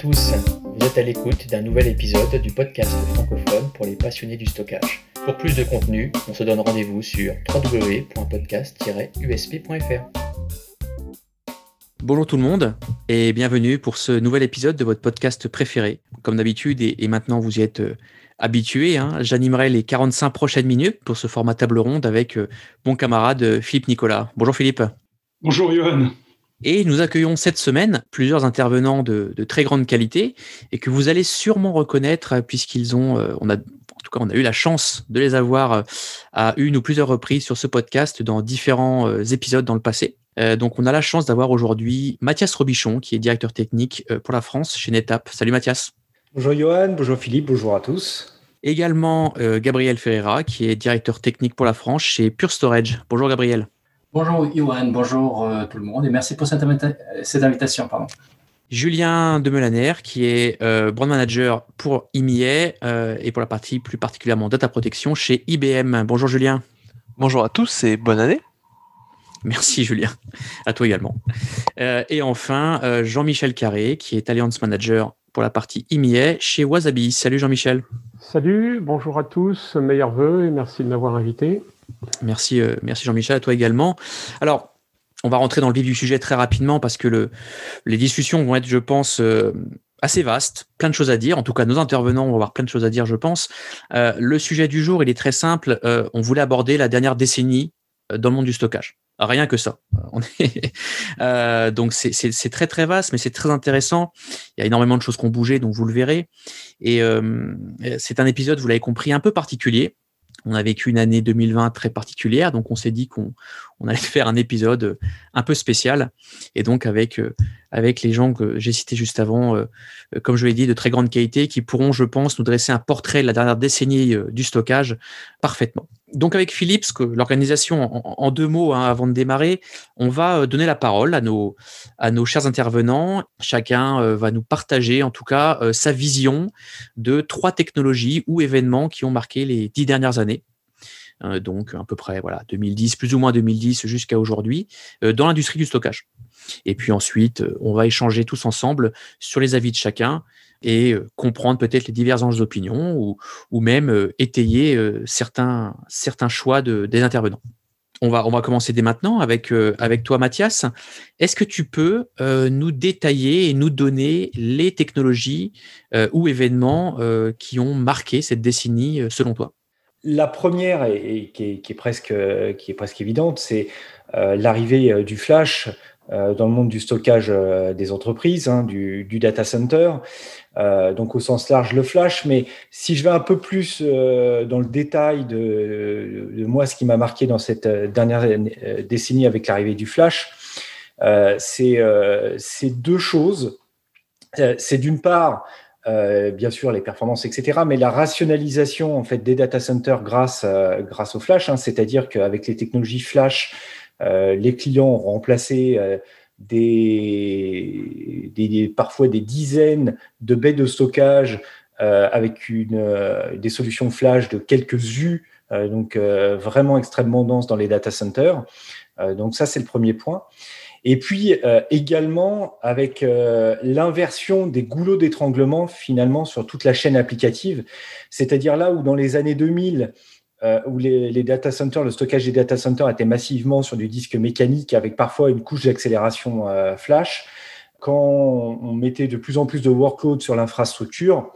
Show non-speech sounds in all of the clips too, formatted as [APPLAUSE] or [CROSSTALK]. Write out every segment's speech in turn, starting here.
tous, vous êtes à l'écoute d'un nouvel épisode du podcast francophone pour les passionnés du stockage. Pour plus de contenu, on se donne rendez-vous sur www.podcast-usp.fr. Bonjour tout le monde et bienvenue pour ce nouvel épisode de votre podcast préféré. Comme d'habitude, et, maintenant vous y êtes euh, habitués, hein, j'animerai les 45 prochaines minutes pour ce format table ronde avec euh, mon camarade euh, Philippe Nicolas. Bonjour Philippe. Bonjour Johan. Et nous accueillons cette semaine plusieurs intervenants de, très grande qualité et que vous allez sûrement reconnaître puisqu'ils ont, on a, en tout cas, on a eu la chance de les avoir à une ou plusieurs reprises sur ce podcast dans différents épisodes dans le passé. Euh, donc, on a la chance d'avoir aujourd'hui Mathias Robichon, qui est directeur technique euh, pour la France chez NetApp. Salut Mathias. Bonjour Johan, bonjour Philippe, bonjour à tous. Également euh, Gabriel Ferreira, qui est directeur technique pour la France chez Pure Storage. Bonjour Gabriel. Bonjour Johan, bonjour tout le monde et merci pour cette, invitation. Pardon. Julien Demelaner, qui est brand manager pour IMIA et pour la partie plus particulièrement data protection chez IBM. Bonjour Julien. Bonjour à tous et bonne année. Merci Julien, à toi également. Euh, et enfin, euh, Jean-Michel Carré, qui est Alliance Manager pour la partie IMIA chez Wasabi. Salut Jean-Michel. Salut, bonjour à tous, meilleurs voeux et merci de m'avoir invité. Merci, euh, merci Jean-Michel, à toi également. Alors, on va rentrer dans le vif du sujet très rapidement parce que le, les discussions vont être, je pense, assez vastes, plein de choses à dire. En tout cas, nos intervenants vont avoir plein de choses à dire, je pense. le sujet du jour, il est très simple. on voulait aborder la dernière décennie dans le monde du stockage. Rien que ça. [LAUGHS] Euh, donc c'est très très vaste, mais c'est très intéressant. Il y a énormément de choses qui ont bougé, donc vous le verrez. Et euh, c'est un épisode, vous l'avez compris, un peu particulier. On a vécu une année 2020 très particulière, donc on s'est dit qu'on on allait [LAUGHS] faire un épisode un peu spécial. Et donc avec euh, avec les gens que j'ai cités juste avant, euh, comme je l'ai dit, de très grande qualité, qui pourront, je pense, nous dresser un portrait de la dernière décennie euh, du stockage parfaitement. Donc avec Philips, l'organisation, en, deux mots hein, avant de démarrer, on va euh, donner la parole à nos, chers intervenants. Chacun va nous partager en tout cas sa vision de trois technologies ou événements qui ont marqué les dix dernières années. donc à peu près voilà 2010, plus ou moins 2010 jusqu'à aujourd'hui, dans l'industrie du stockage. Et puis ensuite, on va échanger tous ensemble sur les avis de chacun et comprendre peut-être les divergences d'opinion ou, ou même étayer certains, certains choix de, des intervenants. On va, on va commencer dès maintenant avec, avec toi, Mathias. Est-ce que tu peux nous détailler et nous donner les technologies ou événements qui ont marqué cette décennie selon toi? La première, et, qui, est, presque, qui est presque évidente, c'est l'arrivée du flash euh, dans le monde du stockage euh, des entreprises, hein, du, data center, euh, donc au sens large le flash. Mais si je vais un peu plus dans le détail de, moi, ce qui m'a marqué dans cette dernière décennie avec l'arrivée du flash, c'est deux choses. C'est d'une part bien sûr les performances, etc., mais la rationalisation en fait des data centers grâce au flash, hein, c'est-à-dire qu'avec les technologies flash, euh, les clients ont remplacé euh, des, parfois des dizaines de baies de stockage euh, avec une, des solutions flash de quelques U, donc vraiment extrêmement denses dans les data centers. donc ça, c'est le premier point. Et puis également avec l'inversion des goulots d'étranglement finalement sur toute la chaîne applicative, c'est-à-dire là où dans les années 2000, euh, où les, data centers, le stockage des data centers était massivement sur du disque mécanique avec parfois une couche d'accélération euh, flash. Quand on mettait de plus en plus de workload sur l'infrastructure,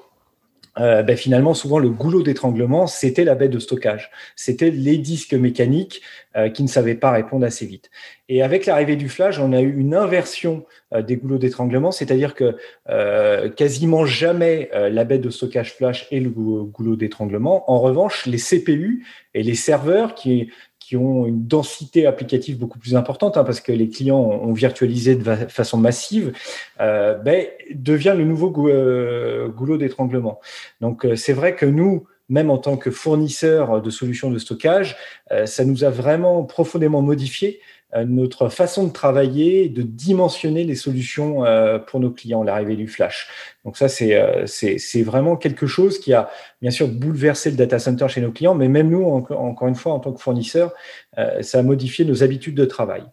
euh, ben finalement, souvent, le goulot d'étranglement, c'était la baie de stockage. C'était les disques mécaniques euh, qui ne savaient pas répondre assez vite. Et avec l'arrivée du flash, on a eu une inversion euh, des goulots d'étranglement, c'est-à-dire que quasiment jamais la baie de stockage flash est le goulot d'étranglement. En revanche, les CPU et les serveurs qui qui ont une densité applicative beaucoup plus importante, hein, parce que les clients ont virtualisé de façon massive, euh, ben, devient le nouveau euh, goulot d'étranglement. Donc euh, c'est vrai que nous, même en tant que fournisseur de solutions de stockage, ça nous a vraiment profondément modifié notre façon de travailler, de dimensionner les solutions euh, pour nos clients, l'arrivée du flash. Donc ça, euh, c'est vraiment quelque chose qui a bien sûr bouleversé le data center chez nos clients, mais même nous, encore une fois, en tant que fournisseur, ça a modifié nos habitudes de travail.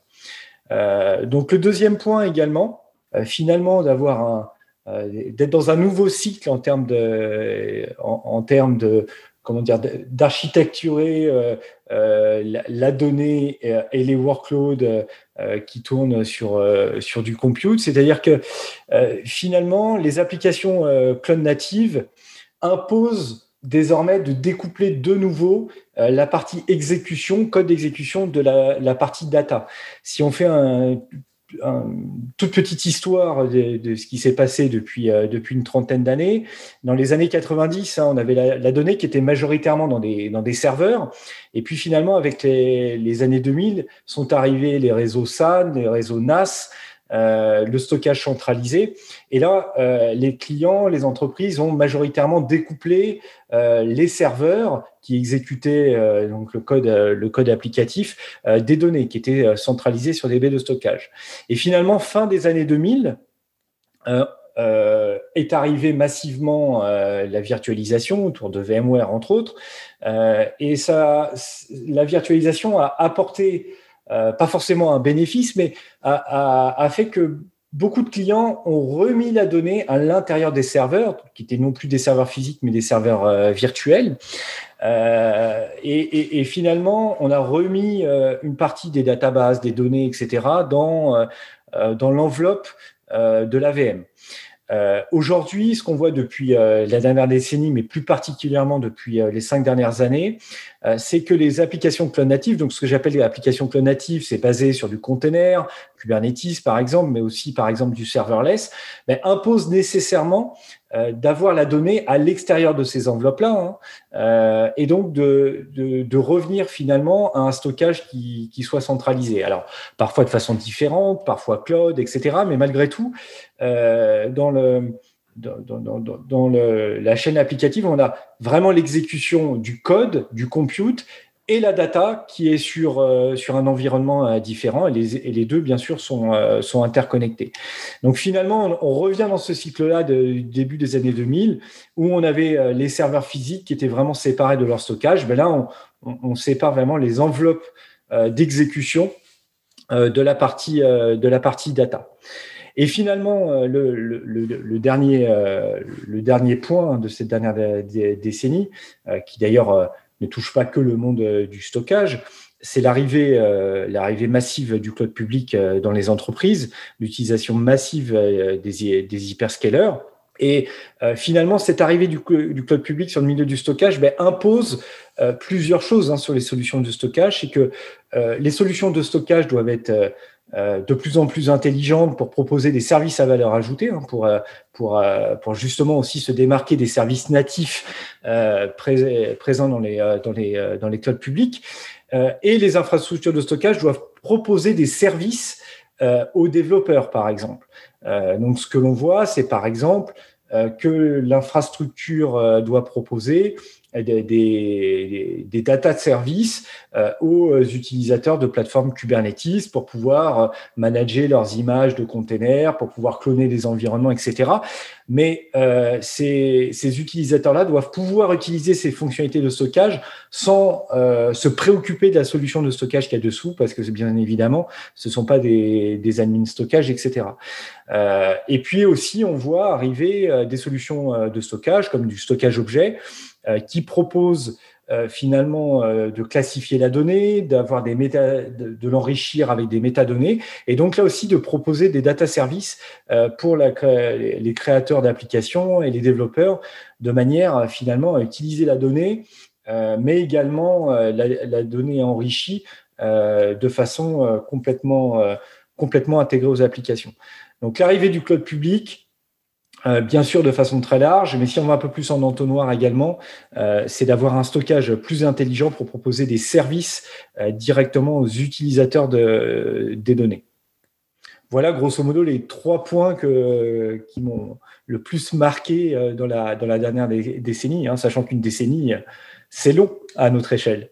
donc le deuxième point également, finalement, d'avoir d'être dans un nouveau cycle en, termes de comment dire, d'architecturer la, donnée et, les workloads qui tournent sur, du compute. C'est-à-dire que finalement, les applications cloud natives imposent désormais de découpler de nouveau euh, la partie exécution, code d'exécution de la, partie data. Si on fait un, toute petite histoire de, ce qui s'est passé depuis, euh, depuis une trentaine d'années, dans les années 90, hein, on avait la, donnée qui était majoritairement dans des, dans des serveurs. Et puis finalement, avec les, les années 2000, sont arrivés les réseaux SAN, les réseaux NAS, euh, le stockage centralisé. Et là, euh, les clients, les entreprises ont majoritairement découplé euh, les serveurs qui exécutaient donc le code, le code applicatif des données qui étaient centralisées sur des baies de stockage. Et finalement, fin des années 2000, est arrivée massivement la virtualisation autour de VMware entre autres, et ça, la virtualisation a apporté pas forcément un bénéfice, mais a, fait que beaucoup de clients ont remis la donnée à l'intérieur des serveurs, qui étaient non plus des serveurs physiques, mais des serveurs euh, virtuels. Euh, et, finalement, on a remis une partie des databases, des données, etc., dans, dans l'enveloppe de l'AVM. Euh, aujourd'hui, ce qu'on voit depuis euh, la dernière décennie, mais plus particulièrement depuis euh, les cinq dernières années, c'est que les applications cloud natives, donc ce que j'appelle les applications cloud natives, c'est basé sur du container, Kubernetes par exemple, mais aussi par exemple du serverless, mais imposent nécessairement euh, d'avoir la donnée à l'extérieur de ces enveloppes-là, hein, euh, et donc de, de, revenir finalement à un stockage qui, qui, soit centralisé. Alors, parfois de façon différente, parfois cloud, etc., mais malgré tout, euh, dans le dans, dans, dans le, la chaîne applicative, on a vraiment l'exécution du code, du compute et la data qui est sur, euh, sur un environnement euh, différent et les, les, deux, bien sûr, sont, euh, sont interconnectés. Donc finalement, on, revient dans ce cycle-là du début des années 2000 où on avait les serveurs physiques qui étaient vraiment séparés de leur stockage. Ben là, on, on, sépare vraiment les enveloppes d'exécution de, la partie, de la partie data. Et finalement, le, le, le, dernier, le dernier point de cette dernière décennie, qui d'ailleurs ne touche pas que le monde euh, du stockage. C'est l'arrivée, euh, l'arrivée massive du cloud public euh, dans les entreprises, l'utilisation massive des, hyperscalers. Et finalement, cette arrivée du, cloud public sur le milieu du stockage ben, impose plusieurs choses hein, sur les solutions de stockage. C'est que les solutions de stockage doivent être de plus en plus intelligente pour proposer des services à valeur ajoutée, hein, pour, euh, pour, euh, pour justement aussi se démarquer des services natifs présents dans les, dans, les, dans les clouds publics. et les infrastructures de stockage doivent proposer des services aux développeurs, par exemple. donc, ce que l'on voit, c'est par exemple que l'infrastructure doit proposer des, des, des data de service euh, aux utilisateurs de plateformes Kubernetes pour pouvoir euh, manager leurs images de containers, pour pouvoir cloner des environnements, etc. Mais euh, ces, ces utilisateurs-là doivent pouvoir utiliser ces fonctionnalités de stockage sans euh, se préoccuper de la solution de stockage qu'il y a dessous, parce que bien évidemment, ce ne sont pas des, des admins stockage, etc. Euh, et puis aussi, on voit arriver euh, des solutions de stockage comme du stockage objet euh, qui propose euh, finalement euh, de classifier la donnée, d'avoir des méta, de, l'enrichir avec des métadonnées, et donc là aussi de proposer des data services pour la, les créateurs d'applications et les développeurs de manière finalement à utiliser la donnée, mais également la, la, donnée enrichie de façon complètement, complètement intégrée aux applications. Donc l'arrivée du cloud public, euh, bien sûr de façon très large, mais si on va un peu plus en entonnoir également, euh, c'est d'avoir un stockage plus intelligent pour proposer des services euh, directement aux utilisateurs de, des données. Voilà grosso modo les trois points qui m'ont le plus marqué dans la, dans la dernière décennie, hein, sachant qu'une décennie, c'est long à notre échelle.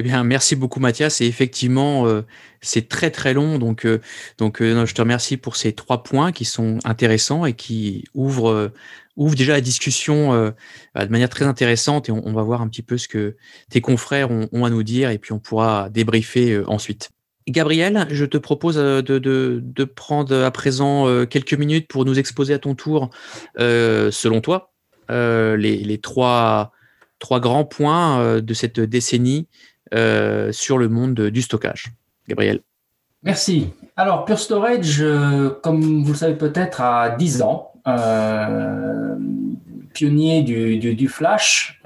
Eh bien, merci beaucoup Mathias. Et effectivement, euh, c'est très très long. Donc, euh, donc euh, je te remercie pour ces trois points qui sont intéressants et qui ouvrent, ouvrent déjà la discussion bah, de manière très intéressante. Et on, va voir un petit peu ce que tes confrères ont, à nous dire et puis on pourra débriefer ensuite. Gabriel, je te propose de, prendre à présent quelques minutes pour nous exposer à ton tour, selon toi, les, trois, trois, grands points de cette décennie sur le monde du stockage. Gabriel. Merci. Alors, Pure Storage, comme vous le savez peut-être, a 10 ans, pionnier du, Flash.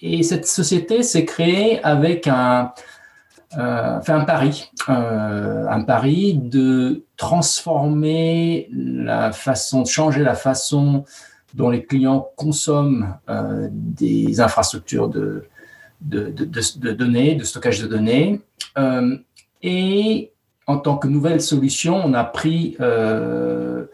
et cette société s'est créée avec un, euh, fait un pari, euh, un pari de transformer la façon, de changer la façon dont les clients consomment euh, des infrastructures de, de, données, de stockage de données. et en tant que nouvelle solution, on a euh,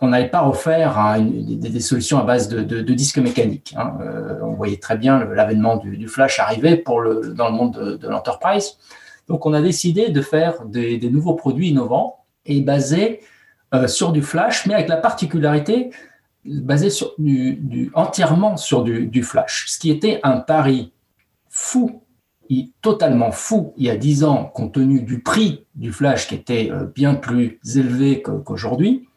n'avait pas offert hein, des, solutions à base de, disques mécaniques. Hein. Euh, on voyait très bien l'avènement du, flash arriver pour dans le monde de, l'enterprise. Donc, on a décidé de faire des, nouveaux produits innovants et basés euh, sur du flash, mais avec la particularité basé sur du, entièrement sur du, flash, ce qui était un pari fou totalement fou il y a 10 ans, compte tenu du prix du flash qui était euh, bien plus élevé qu'aujourd'hui.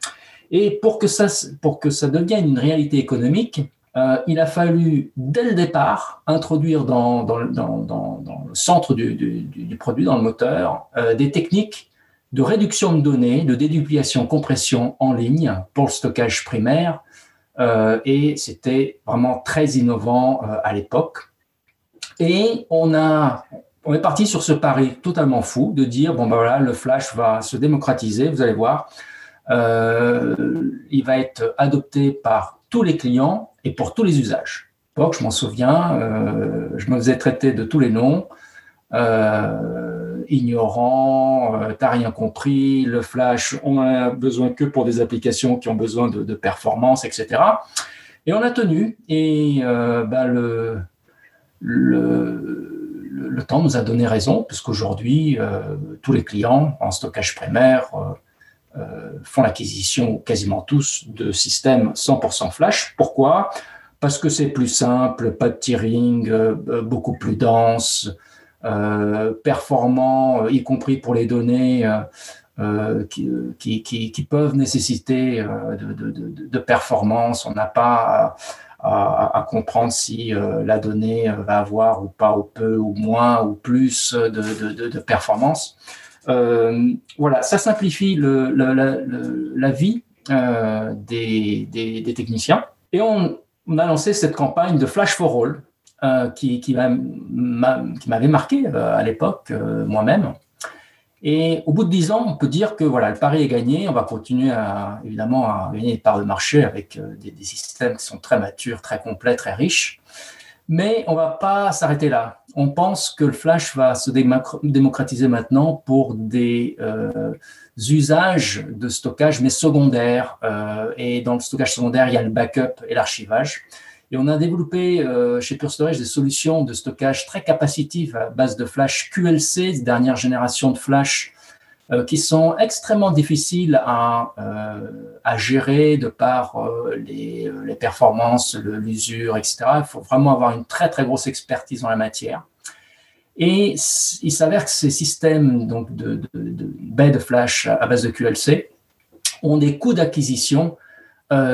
Et pour que, ça, pour que ça devienne une réalité économique, euh, il a fallu, dès le départ, introduire dans, dans, dans, dans le centre du, du, produit, dans le moteur, euh, des techniques de réduction de données, de déduplication, compression en ligne pour le stockage primaire. et c'était vraiment très innovant à l'époque. Et on a, on est parti sur ce pari totalement fou de dire bon ben voilà, le flash va se démocratiser, vous allez voir, euh, il va être adopté par tous les clients et pour tous les usages. Donc, je m'en souviens, euh, je me faisais traiter de tous les noms, euh, ignorant, t'as rien compris, le flash, on a besoin que pour des applications qui ont besoin de, performance, etc. Et on a tenu, et ben le, le, temps nous a donné raison, puisqu'aujourd'hui, euh, tous les clients en stockage primaire euh, euh, font l'acquisition, quasiment tous, de systèmes 100% flash. Pourquoi? Parce que c'est plus simple, pas de tiering, beaucoup plus dense, performant, y compris pour les données. qui, peuvent nécessiter de, de performance. On n'a pas à, comprendre si euh, la donnée euh, va avoir ou pas ou peu ou moins ou plus de, de, de, performance. Euh, voilà, ça simplifie le, la vie des, des, des, techniciens. Et on, on, a lancé cette campagne de Flash for All qui, qui m'avait marqué à l'époque moi-même. Et au bout de dix ans, on peut dire que voilà, le pari est gagné. On va continuer à, évidemment à gagner des parts de marché avec euh, des, systèmes qui sont très matures, très complets, très riches. Mais on va pas s'arrêter là. On pense que le flash va se démocratiser maintenant pour des euh, usages de stockage, mais secondaires. Euh, et dans le stockage secondaire, il y a le backup et l'archivage. Et on a développé euh, chez Pure Storage des solutions de stockage très capacitives à base de flash QLC, dernière génération de flash, euh, qui sont extrêmement difficiles à, euh, à gérer de par les, performances, l'usure, etc. Il faut vraiment avoir une très très grosse expertise dans la matière. Et il s'avère que ces systèmes donc de, de baies de flash à base de QLC ont des coûts d'acquisition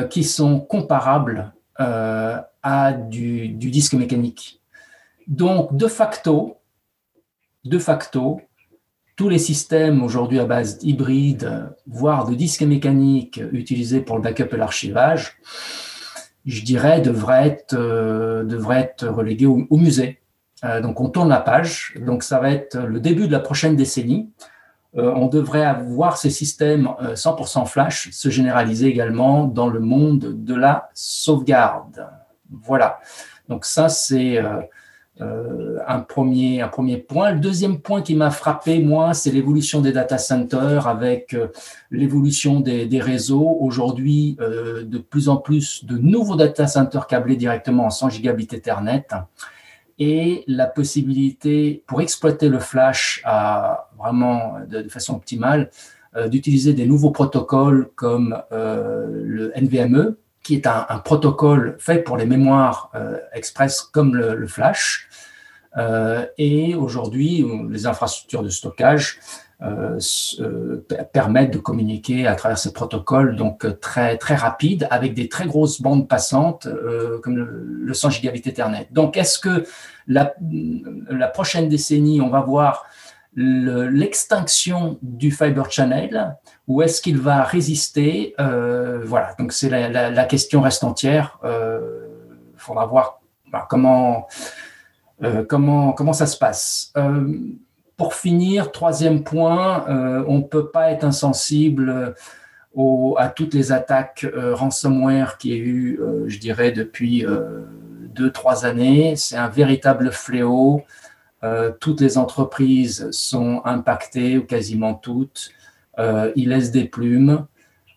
qui sont comparables euh, à du, disque mécanique. Donc, de facto, de facto, tous les systèmes aujourd'hui à base hybride, voire de disques mécaniques utilisés pour le backup et l'archivage, je dirais, devraient être, euh, être relégués au, musée. Euh, donc, on tourne la page. Donc, ça va être le début de la prochaine décennie. Euh, on devrait avoir ces systèmes 100% euh, flash se généraliser également dans le monde de la sauvegarde. Voilà. Donc ça, c'est euh, un, premier, un premier point. Le deuxième point qui m'a frappé, moi, c'est l'évolution des data centers avec l'évolution des, réseaux. Aujourd'hui, de plus en plus de nouveaux data centers câblés directement en 100 gigabits Ethernet et la possibilité pour exploiter le flash à vraiment de, façon optimale euh, d'utiliser des nouveaux protocoles comme euh, le NVMe, qui est un, protocole fait pour les mémoires euh, express comme le, flash, et aujourd'hui, les infrastructures de stockage permettent de communiquer à travers ces protocoles donc euh, très très rapides avec des très grosses bandes passantes euh, comme le, 100 gigabit Ethernet. Donc est-ce que la, prochaine décennie on va voir l'extinction du fiber channel ou est-ce qu'il va résister euh, Voilà, donc c'est la, question reste entière. Il faudra voir bah, comment comment comment ça se passe pour finir, troisième point, euh, on ne peut pas être insensible euh, à toutes les attaques euh, ransomware qu'il y a eu, je dirais, depuis deux, trois années. C'est un véritable fléau. toutes les entreprises sont impactées, ou quasiment toutes. ils laissent des plumes.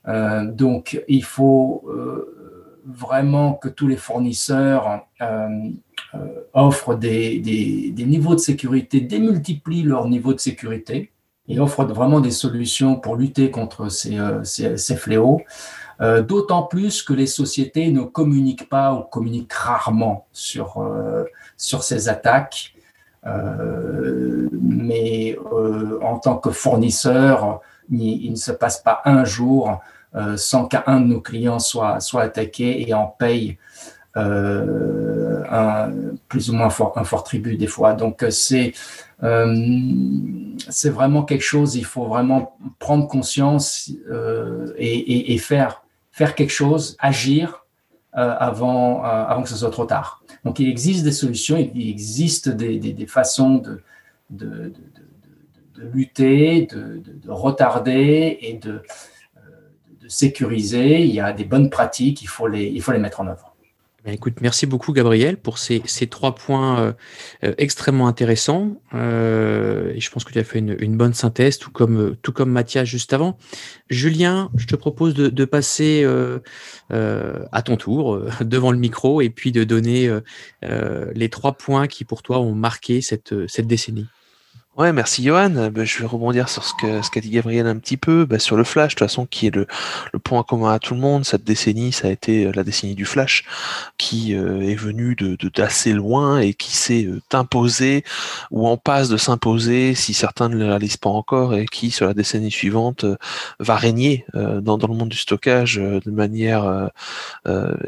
donc, il faut vraiment que tous les fournisseurs euh, offrent des, des, niveaux de sécurité, démultiplient leur niveau de sécurité et offrent vraiment des solutions pour lutter contre ces, euh, ces, fléaux. Euh, d'autant plus que les sociétés ne communiquent pas ou communiquent rarement sur, sur ces attaques. mais en tant que fournisseur, il, ne se passe pas un jour sans qu'un de nos clients soit, soit attaqué et en paye euh, un, plus ou moins fort, un fort tribut des fois. Donc euh, c'est euh, c'est vraiment quelque chose, il faut vraiment prendre conscience et, faire, faire quelque chose, agir avant, avant que ce soit trop tard. Donc il existe des solutions, il existe des, des, des façons de, de, de, de lutter, de, retarder et de, de sécuriser. Il y a des bonnes pratiques, il faut les, mettre en œuvre. Écoute, merci beaucoup Gabriel pour ces, trois points euh, euh, extrêmement intéressants. Euh, je pense que tu as fait une, bonne synthèse, tout comme, tout comme Mathias juste avant. Julien, je te propose de, passer à ton tour [LAUGHS] devant le micro et puis de donner les trois points qui pour toi ont marqué cette décennie. Ouais, merci Johan. Bah, je vais rebondir sur ce qu'a dit Gabriel un petit peu, bah, sur le flash, de toute façon, qui est le, point commun à tout le monde. Cette décennie, ça a été euh, la décennie du flash, qui euh, est venue d'assez loin et qui s'est euh, imposée ou en passe de s'imposer, si certains ne le réalisent pas encore, et qui, sur la décennie suivante, va régner dans, le monde du stockage de manière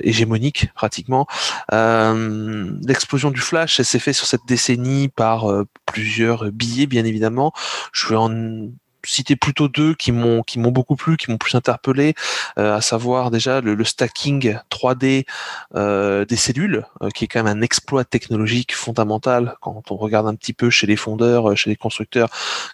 hégémonique, pratiquement. L'explosion du flash, s'est fait sur cette décennie par plusieurs bien évidemment. Je vais en citer plutôt deux qui m'ont qui m'ont beaucoup plu, qui m'ont plus interpellé, euh, à savoir déjà le, stacking 3D euh, des cellules, euh, qui est quand même un exploit technologique fondamental quand on regarde un petit peu chez les fondeurs, chez les constructeurs,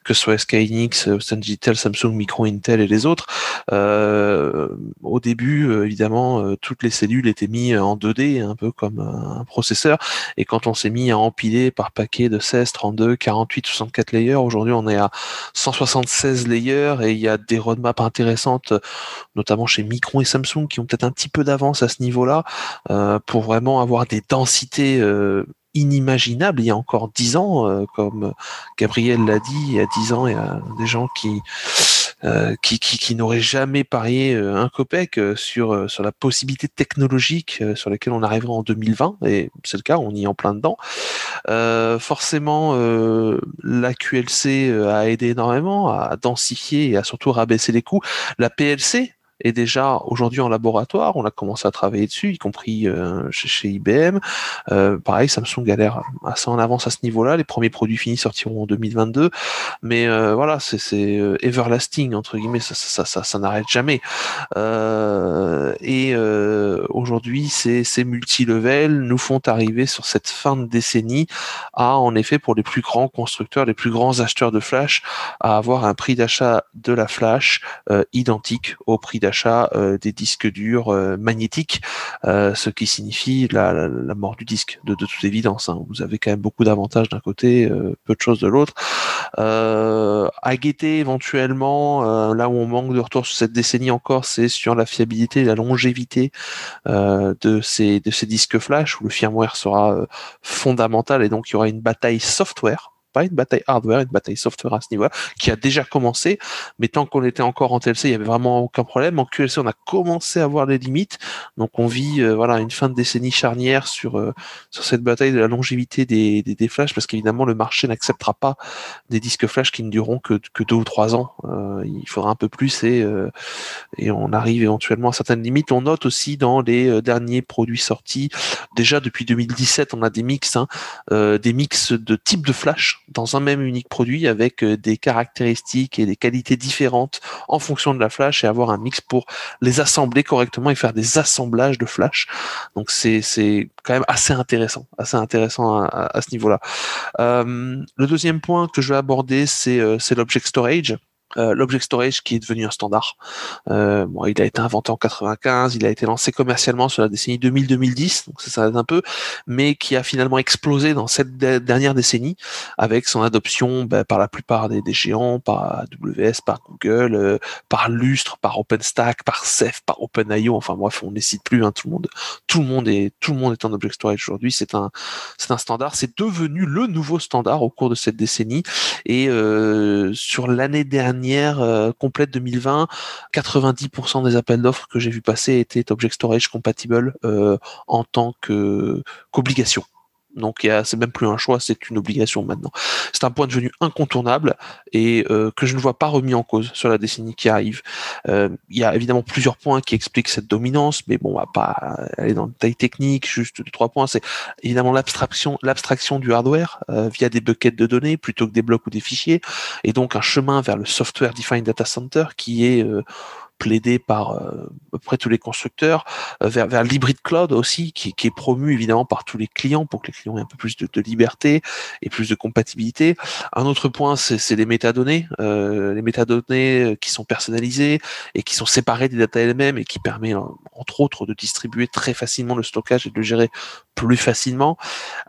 que ce soit SK Hynix, Digital, Samsung, Micro, Intel et les autres. au début, évidemment, toutes les cellules étaient mises en 2D, un peu comme un processeur, et quand on s'est mis à empiler par paquet de 16, 32, 48, 64 layers, aujourd'hui on est à 167 16 layers et il y a des roadmaps intéressantes, notamment chez Micron et Samsung qui ont peut-être un petit peu d'avance à ce niveau-là euh, pour vraiment avoir des densités euh, inimaginables. Il y a encore 10 ans, euh, comme Gabriel l'a dit, il y a 10 ans, il y a des gens qui qui, qui, qui n'aurait jamais parié euh, un copec euh, sur, sur la possibilité technologique sur laquelle on arriverait en 2020, et c'est le cas, on y est en plein dedans. Euh, forcément, euh, la QLC a aidé énormément à densifier et à surtout rabaisser les coûts. La PLC, est déjà aujourd'hui en laboratoire. On a commencé à travailler dessus, y compris euh, chez, IBM. Euh, pareil, Samsung l'air assez en avance à ce niveau-là. Les premiers produits finis sortiront en 2022. Mais euh, voilà, c'est everlasting, entre guillemets, ça, n'arrête jamais. et aujourd'hui, ces, ces multi-level nous font arriver sur cette fin de décennie à, en effet, pour les plus grands constructeurs, les plus grands acheteurs de flash, à avoir un prix d'achat de la flash identique au prix d'achat d'achat euh, des disques durs euh, magnétiques, euh, ce qui signifie la, mort du disque, de, toute évidence. Hein. Vous avez quand même beaucoup d'avantages d'un côté, peu de choses de l'autre. à guetter éventuellement, là où on manque de retour sur cette décennie encore, c'est sur la fiabilité la longévité de, ces, de ces disques flash, où le firmware sera fondamental et donc il y aura une bataille software une bataille hardware, une bataille software à ce niveau-là, qui a déjà commencé, mais tant qu'on était encore en TLC, il y avait vraiment aucun problème. En QLC, on a commencé à voir les limites, donc on vit voilà une fin de décennie charnière sur sur cette bataille de la longévité des, des, flashs, parce qu'évidemment le marché n'acceptera pas des disques flash qui ne dureront que, que deux ou trois ans. il faudra un peu plus et et on arrive éventuellement à certaines limites. On note aussi dans les derniers produits sortis, déjà depuis 2017, on a des mix, hein, euh, des mix de type de flash dans un même unique produit avec euh, des caractéristiques et des qualités différentes en fonction de la flash et avoir un mix pour les assembler correctement et faire des assemblages de flash. Donc c'est c'est quand même assez intéressant, assez intéressant à, ce niveau-là. Euh, le deuxième point que je vais aborder, c'est c'est l'object storage. Euh, l'object storage qui est devenu un standard. Euh, bon, il a été inventé en 95, il a été lancé commercialement sur la décennie 2000-2010, donc ça s'arrête un peu, mais qui a finalement explosé dans cette dernière décennie avec son adoption bah, par la plupart des, géants, par AWS, par Google, euh, par Lustre, par OpenStack, par Ceph, par OpenIO. Enfin bref, on ne cite plus. Hein, tout le monde, tout le monde est, tout le monde est en object storage aujourd'hui. C'est un, c'est un standard. C'est devenu le nouveau standard au cours de cette décennie. Et sur l'année dernière dernière euh, complète 2020, 90% des appels d'offres que j'ai vu passer étaient Object Storage compatible euh, en tant qu'obligation. Donc c'est même plus un choix, c'est une obligation maintenant. C'est un point devenu incontournable et euh, que je ne vois pas remis en cause sur la décennie qui arrive. Euh, il y a évidemment plusieurs points qui expliquent cette dominance, mais bon, on va pas aller dans le détail technique. Juste deux trois points, c'est évidemment l'abstraction, du hardware euh, via des buckets de données plutôt que des blocs ou des fichiers, et donc un chemin vers le software defined data center qui est plaidé par euh, à peu près tous les constructeurs, euh, vers, vers l'hybride cloud aussi, qui, qui, est promu évidemment par tous les clients pour que les clients aient un peu plus de, de liberté et plus de compatibilité. Un autre point, c'est les métadonnées, euh, les métadonnées euh, qui sont personnalisées et qui sont séparées des data elles-mêmes et qui permet entre autres de distribuer très facilement le stockage et de le gérer plus facilement.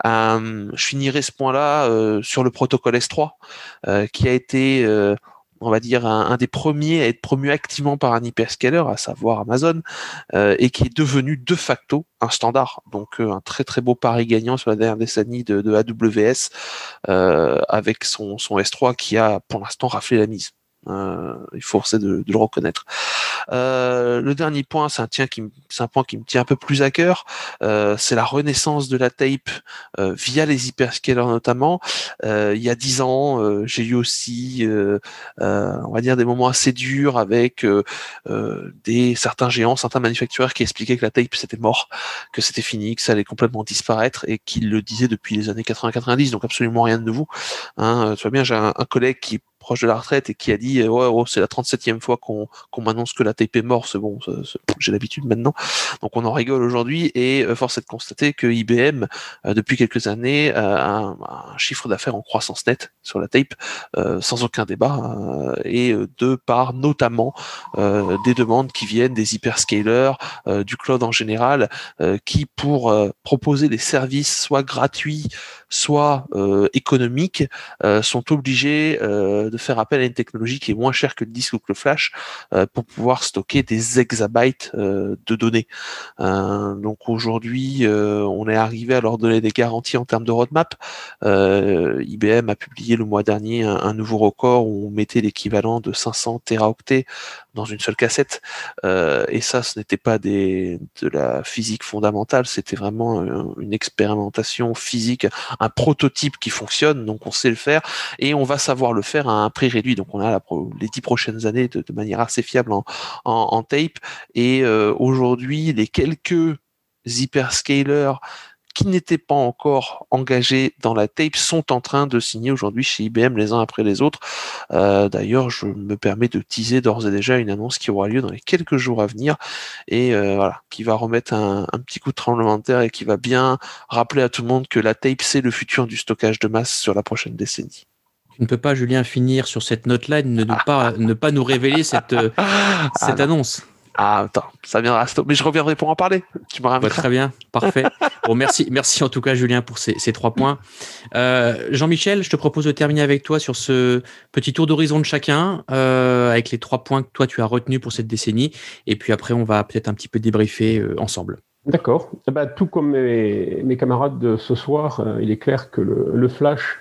Euh, je finirai ce point-là euh, sur le protocole S3 qui a été on va dire, un, des premiers à être promu activement par un hyperscaler, à savoir Amazon, euh, et qui est devenu de facto un standard. Donc euh, un très très beau pari gagnant sur la dernière décennie de, AWS euh, avec son, son S3 qui a pour l'instant raflé la mise. Euh, il faut de, de, le reconnaître. Euh, le dernier point, c'est un, qui, un point qui me tient un peu plus à cœur. Euh, c'est la renaissance de la tape euh, via les hyperscalers notamment. Euh, il y a dix ans, j'ai eu aussi, on va dire, des moments assez durs avec des certains géants, certains manufacturiers qui expliquaient que la tape c'était mort, que c'était fini, que ça allait complètement disparaître et qui le disaient depuis les années 80-90. Donc absolument rien de nouveau. Hein, tu vois bien, j'ai un, un collègue qui de la retraite et qui a dit ouais oh, c'est la 37e fois qu'on qu'on m'annonce que la tape est morte, c'est bon, j'ai l'habitude maintenant. Donc on en rigole aujourd'hui et euh, force est de constater que IBM euh, depuis quelques années a un, chiffre d'affaires en croissance nette sur la tape euh, sans aucun débat et de par notamment des demandes qui viennent des hyperscalers, du cloud en général, qui pour proposer des services soit gratuits soit euh, économiques, euh, sont obligés euh, de faire appel à une technologie qui est moins chère que le disque ou que le flash pour pouvoir stocker des exabytes de données. donc aujourd'hui, on est arrivé à leur donner des garanties en termes de roadmap. IBM a publié le mois dernier un, un nouveau record où on mettait l'équivalent de 500 teraoctets dans une seule cassette. Euh, et ça, ce n'était pas de la physique fondamentale, c'était vraiment une expérimentation physique, un prototype qui fonctionne, donc on sait le faire, et on va savoir le faire à un prix réduit. Donc on a les dix prochaines années de, manière assez fiable en tape. Et euh, aujourd'hui, les quelques hyperscalers qui n'étaient pas encore engagés dans la tape sont en train de signer aujourd'hui chez IBM les uns après les autres. Euh, d'ailleurs, je me permets de teaser d'ores et déjà une annonce qui aura lieu dans les quelques jours à venir et euh, voilà, qui va remettre un, petit coup de tremblement de terre et qui va bien rappeler à tout le monde que la tape c'est le futur du stockage de masse sur la prochaine décennie. Tu ne peux pas, Julien, finir sur cette note-là et ne, pas, [LAUGHS] ne pas nous révéler cette, euh, cette annonce. Ah, attends, ça viendra. Mais je reviendrai pour en parler. Tu me Très bien, parfait. [LAUGHS] bon, merci, merci en tout cas, Julien, pour ces, trois points. Euh, Jean-Michel, je te propose de terminer avec toi sur ce petit tour d'horizon de chacun, euh, avec les trois points que toi tu as retenus pour cette décennie. Et puis après, on va peut-être un petit peu débriefer euh, ensemble. D'accord. Eh ben, tout comme mes, camarades de ce soir, il est clair que le, Flash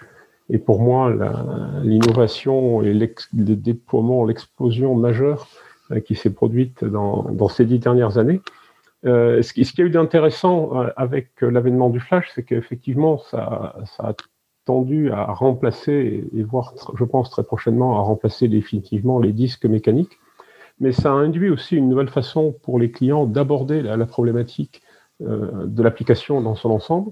Et pour moi, l'innovation et le déploiement, l'explosion majeure qui s'est produite dans, ces dix dernières années. Ce qui, a eu d'intéressant avec l'avènement du flash, c'est qu'effectivement, ça, a tendu à remplacer, et voire, je pense très prochainement, à remplacer définitivement les disques mécaniques. Mais ça a induit aussi une nouvelle façon pour les clients d'aborder la, problématique euh, de l'application dans son ensemble.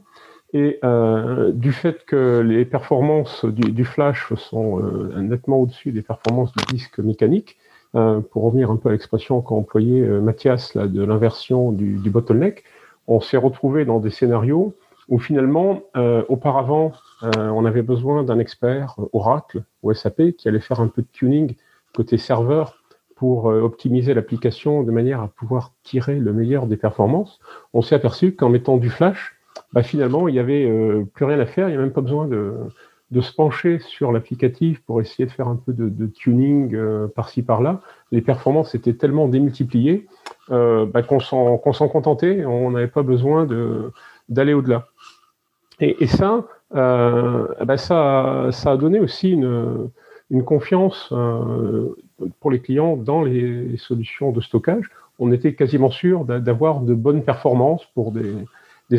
Et euh, du fait que les performances du, flash sont euh, nettement au-dessus des performances du disque mécanique, pour revenir un peu à l'expression qu'a employée Mathias là, de l'inversion du, bottleneck, on s'est retrouvé dans des scénarios où finalement, auparavant, on avait besoin d'un expert Oracle ou SAP qui allait faire un peu de tuning côté serveur pour euh, optimiser l'application de manière à pouvoir tirer le meilleur des performances, on s'est aperçu qu'en mettant du flash, bah, finalement, il n'y avait euh, plus rien à faire, il n'y a même pas besoin de, de se pencher sur l'applicatif pour essayer de faire un peu de, tuning euh, par-ci par-là. Les performances étaient tellement démultipliées bah, qu'on s'en contentait, on n'avait pas besoin d'aller au-delà. Et, ça, bah, ça, ça a donné aussi une confiance pour les clients dans les solutions de stockage. On était quasiment sûr d'avoir de bonnes performances pour des,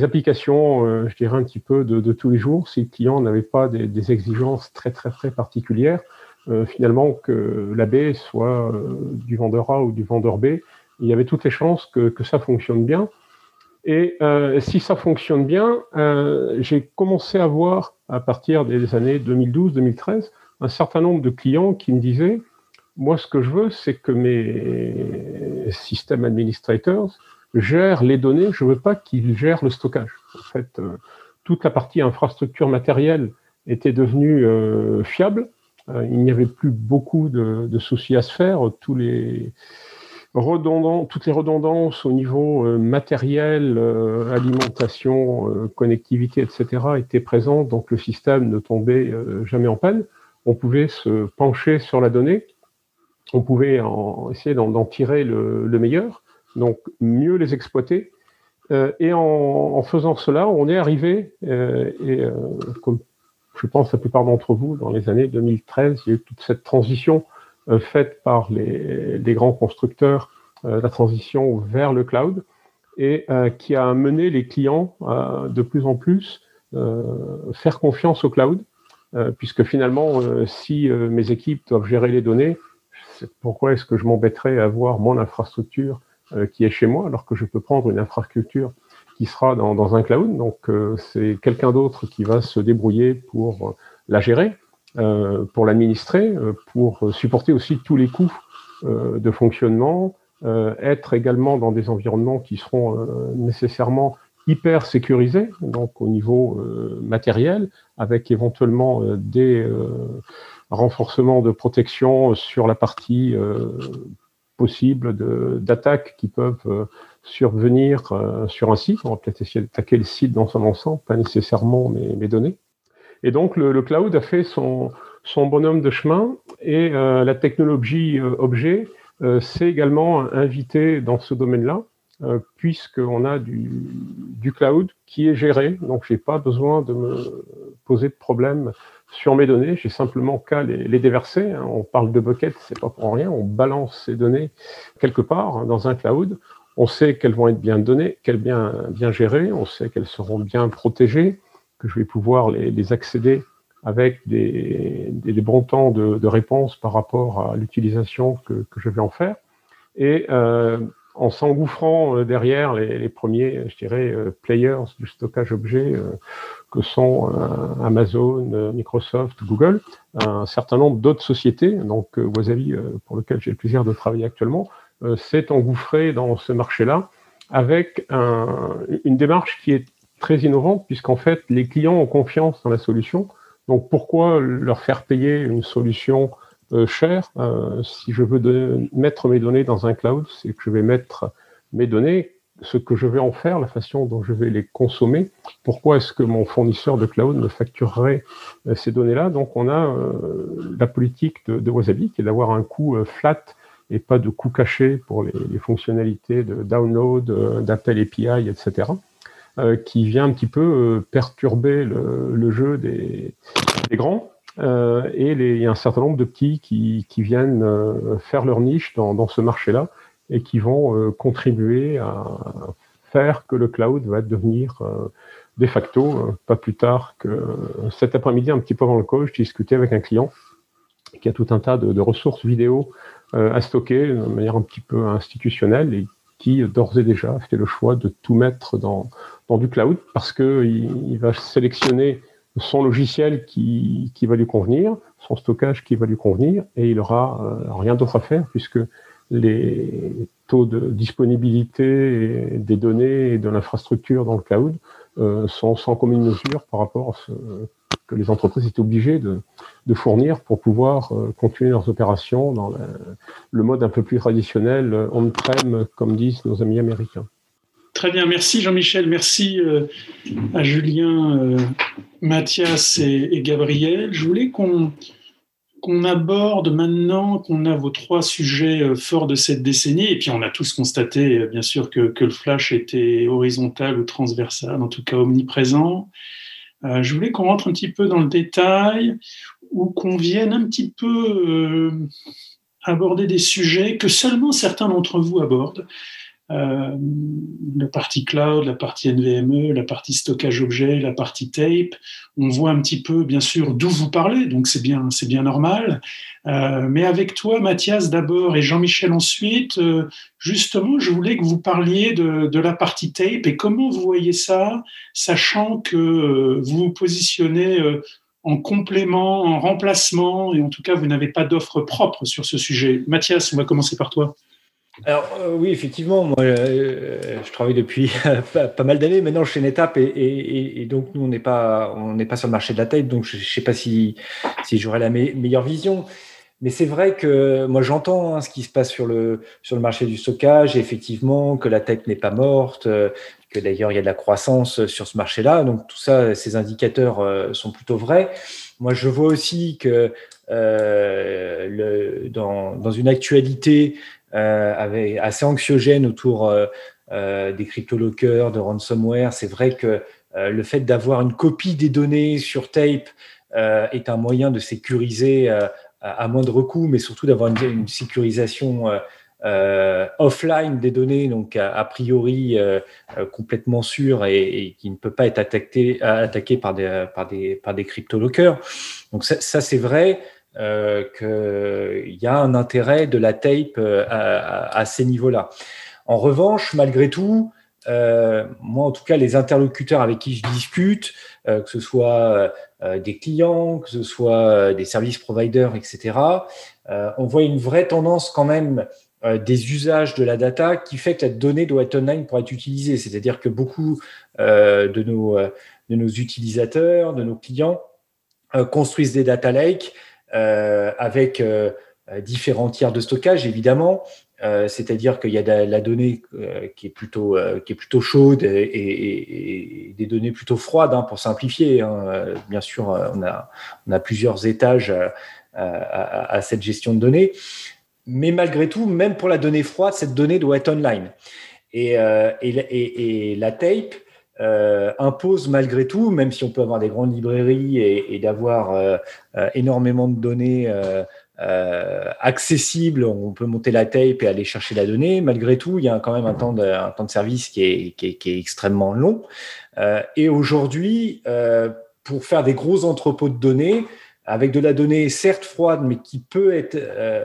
applications, euh, je dirais un petit peu de, tous les jours, si le client n'avait pas des, exigences très très très particulières. Euh, finalement, que la B soit euh, du vendeur A ou du vendeur B, il y avait toutes les chances que, que ça fonctionne bien. Et si ça fonctionne bien, j'ai commencé à voir à partir des années 2012-2013 un certain nombre de clients qui me disaient moi, ce que je veux, c'est que mes systèmes administrators gèrent les données. Je ne veux pas qu'ils gèrent le stockage. En fait, euh, toute la partie infrastructure matérielle était devenue euh, fiable. Euh, il n'y avait plus beaucoup de, soucis à se faire. Toutes les redondances au niveau matériel, alimentation, connectivité, etc., étaient présentes. Donc, le système ne tombait jamais en panne. On pouvait se pencher sur la donnée on pouvait essayer d'en tirer le, meilleur, donc mieux les exploiter. Euh, et en, faisant cela, on est arrivé, euh, et euh, comme je pense la plupart d'entre vous, dans les années 2013, il y a eu toute cette transition faite par les, grands constructeurs, la transition vers le cloud, et qui a mené les clients à de plus en plus faire confiance au cloud, puisque finalement, si mes équipes doivent gérer les données, pourquoi est-ce que je m'embêterais à avoir mon infrastructure qui est chez moi alors que je peux prendre une infrastructure qui sera dans, un cloud. Donc euh, c'est quelqu'un d'autre qui va se débrouiller pour euh, la gérer, pour l'administrer, pour supporter aussi tous les coûts de fonctionnement, être également dans des environnements qui seront nécessairement hyper sécurisés, donc au niveau matériel, avec éventuellement des renforcement de protection sur la partie euh, possible d'attaques qui peuvent euh, survenir euh, sur un site. On va peut-être essayer d'attaquer le site dans son ensemble, pas nécessairement mes, données. Et donc le, cloud a fait son, son bonhomme de chemin et la technologie objet s'est également invitée dans ce domaine-là, puisqu'on a du, du, cloud qui est géré. Donc j'ai pas besoin de me poser de problème sur mes données, j'ai simplement qu'à les, déverser. Hein. On parle de bucket, c'est pas pour rien. On balance ces données quelque part hein, dans un cloud. On sait qu'elles vont être bien données, qu'elles bien bien gérées. On sait qu'elles seront bien protégées, que je vais pouvoir les, accéder avec des, bons temps de, réponse par rapport à l'utilisation que, je vais en faire. Et euh, en s'engouffrant euh, derrière les, premiers, je dirais, euh, players du stockage objet que sont euh, Amazon, euh, Microsoft, Google, un certain nombre d'autres sociétés, donc euh, Wasabi, pour lequel j'ai le plaisir de travailler actuellement, s'est engouffré dans ce marché-là avec une démarche qui est très innovante puisqu'en fait les clients ont confiance dans la solution. Donc pourquoi leur faire payer une solution chère si je veux mettre mes données dans un cloud, c'est que je vais mettre mes données ce que je vais en faire, la façon dont je vais les consommer. Pourquoi est-ce que mon fournisseur de cloud me facturerait euh, ces données-là? Donc, on a euh, la politique de, Wasabi qui est d'avoir un coût euh, flat et pas de coût caché pour les, fonctionnalités de download, d'appel API, etc., qui vient un petit peu perturber le, jeu des, des grands et il y a un certain nombre de petits qui, viennent faire leur niche dans, ce marché-là et qui vont contribuer à faire que le cloud va devenir de facto, pas plus tard que cet après-midi, un petit peu avant le call, je discutais avec un client qui a tout un tas de, ressources vidéo à stocker de manière un petit peu institutionnelle et qui d'ores et déjà fait le choix de tout mettre dans, dans du cloud parce qu'il il va sélectionner son logiciel qui, qui, va lui convenir, son stockage qui va lui convenir, et il aura euh, rien d'autre à faire puisque les taux de disponibilité des données et de l'infrastructure dans le cloud euh, sont sans commune mesure par rapport à ce que les entreprises étaient obligées de, fournir pour pouvoir euh, continuer leurs opérations dans le mode un peu plus traditionnel on-prem, comme disent nos amis américains. Très bien, merci Jean-Michel, merci euh, à Julien, euh, Mathias et, Gabriel. Je voulais qu'on qu'on aborde maintenant qu'on a vos trois sujets euh, forts de cette décennie, et puis on a tous constaté bien sûr que, que le flash était horizontal ou transversal, en tout cas omniprésent. je voulais qu'on rentre un petit peu dans le détail ou qu'on vienne un petit peu aborder des sujets que seulement certains d'entre vous abordent. Euh, la partie cloud, la partie NVMe, la partie stockage objet, la partie tape. On voit un petit peu, bien sûr, d'où vous parlez, donc c'est bien, c'est bien normal. Euh, mais avec toi, Mathias, d'abord, et Jean-Michel ensuite, euh, justement, je voulais que vous parliez de, de, la partie tape et comment vous voyez ça, sachant que vous vous positionnez en complément, en remplacement, et en tout cas, vous n'avez pas d'offre propre sur ce sujet. Mathias, on va commencer par toi. Alors euh, oui, effectivement, moi euh, je travaille depuis [LAUGHS] pas, mal d'années maintenant chez NetApp et, et, et, donc nous on n'est pas pas sur le marché de la tape, donc je ne sais pas si si j'aurais la meilleure vision. Mais c'est vrai que moi j'entends hein, ce qui se passe sur le sur le marché du stockage, effectivement que la tech n'est pas morte, euh, que d'ailleurs il y a de la croissance sur ce marché-là. Donc tout ça, ces indicateurs sont plutôt vrais. Moi je vois aussi que euh, dans, dans une actualité euh, avec, assez anxiogène autour euh, euh, des crypto-lockers, de ransomware. C'est vrai que le fait d'avoir une copie des données sur tape est un moyen de sécuriser à, moindre coût, mais surtout d'avoir une, sécurisation offline des données, donc a, priori complètement sûre et, qui ne peut pas être attaqué, attaqué par des, par des, crypto-lockers. Donc ça c'est vrai euh, qu'il y a un intérêt de la tape euh, à, ces niveaux-là. En revanche, malgré tout, euh, moi, en tout cas, les interlocuteurs avec qui je discute, que ce soit des clients, que ce soit des services providers, etc., on voit une vraie tendance quand même des usages de la data qui fait que la donnée doit être online pour être utilisée. C'est-à-dire que beaucoup de, nos, de nos utilisateurs, de nos clients, construisent des data lakes avec euh, différents tiers de stockage, évidemment. Euh, c'est-à-dire qu'il y a la donnée qui est plutôt chaude et, des données plutôt froides hein, pour simplifier. Hein. Bien sûr, on a plusieurs étages à, cette gestion de données, mais malgré tout, même pour la donnée froide, cette donnée doit être online. Et la tape euh, impose malgré tout, même si on peut avoir des grandes librairies et, d'avoir euh, euh, énormément de données accessibles, on peut monter la tape et aller chercher la donnée. Malgré tout, il y a quand même un temps de, un temps de service qui est, qui est, qui est extrêmement long. et aujourd'hui, pour faire des gros entrepôts de données, avec de la donnée certes froide, mais qui peut être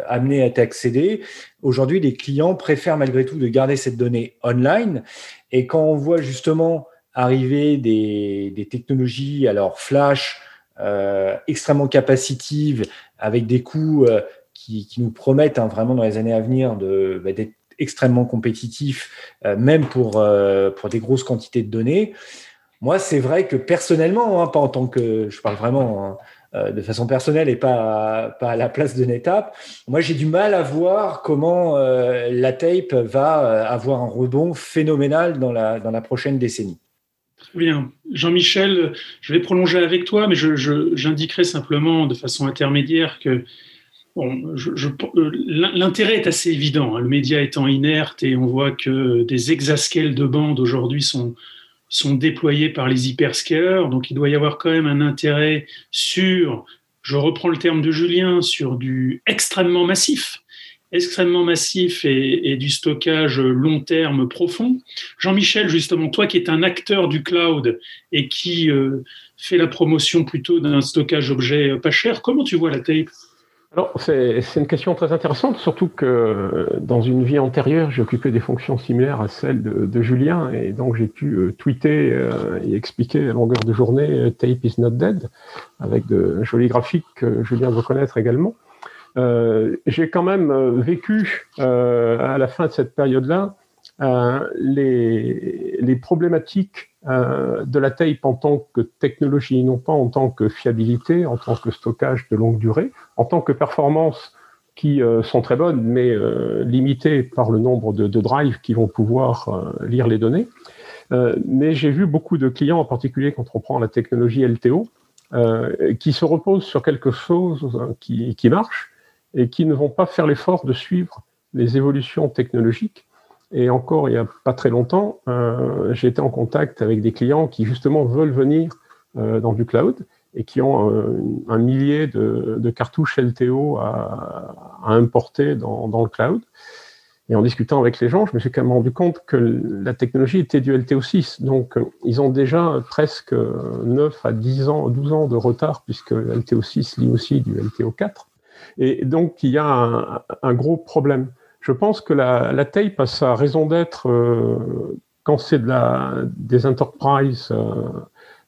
amenée à être accédée. Aujourd'hui, les clients préfèrent malgré tout de garder cette donnée online. Et quand on voit justement arriver des, technologies, alors flash, euh, extrêmement capacitives, avec des coûts euh, qui, nous promettent hein, vraiment dans les années à venir bah, d'être extrêmement compétitifs, euh, même pour, pour des grosses quantités de données. Moi, c'est vrai que personnellement, hein, pas en tant que, je parle vraiment hein, de façon personnelle et pas, pas à la place de NetApp, moi j'ai du mal à voir comment la tape va avoir un rebond phénoménal dans la, dans la prochaine décennie. Bien. Jean-Michel, je vais prolonger avec toi, mais j'indiquerai simplement de façon intermédiaire que l'intérêt est assez évident. Hein. Le média étant inerte et on voit que des exascales de bande aujourd'hui sont, sont par les hyperscalers. Donc, il doit y avoir quand même un intérêt sur, je reprends le terme de Julien, sur du extrêmement massif extrêmement massif et, du stockage long terme profond. Jean-Michel, justement, toi qui es un acteur du cloud et qui euh, fait la promotion plutôt d'un stockage objet pas cher, comment tu vois la tape alors, c'est une question très intéressante, surtout que dans une vie antérieure, occupé des fonctions similaires à celles de, Julien, et donc j'ai pu euh, tweeter euh, et expliquer à longueur de journée Tape is not dead, avec de jolis graphiques que Julien veut connaître également. Euh, j'ai quand même euh, vécu euh, à la fin de cette période-là les, problématiques de la tape en tant que technologie, non pas en tant que fiabilité, en tant que stockage de longue durée, en tant que performance qui sont très bonnes, mais limitées par le nombre de, drives qui vont pouvoir lire les données. mais j'ai vu beaucoup de clients, en particulier quand on prend la technologie LTO, qui se reposent sur quelque chose qui, qui marche, et qui ne vont pas faire l'effort de suivre les évolutions technologiques. Et encore, il n'y a pas très longtemps, euh, j'ai été en contact avec des clients qui justement veulent venir euh, dans du cloud et qui ont euh, un millier de, cartouches LTO à, importer dans, le cloud. Et en discutant avec les gens, je me suis quand même rendu compte que la technologie était du LTO6. Donc, ils ont déjà presque 9 à 10 ans, 12 ans de retard, puisque LTO6 lit aussi du LTO4. Et donc, il y a un, gros problème. Je pense que la, tape a sa raison d'être euh, quand c'est de la, des enterprise euh,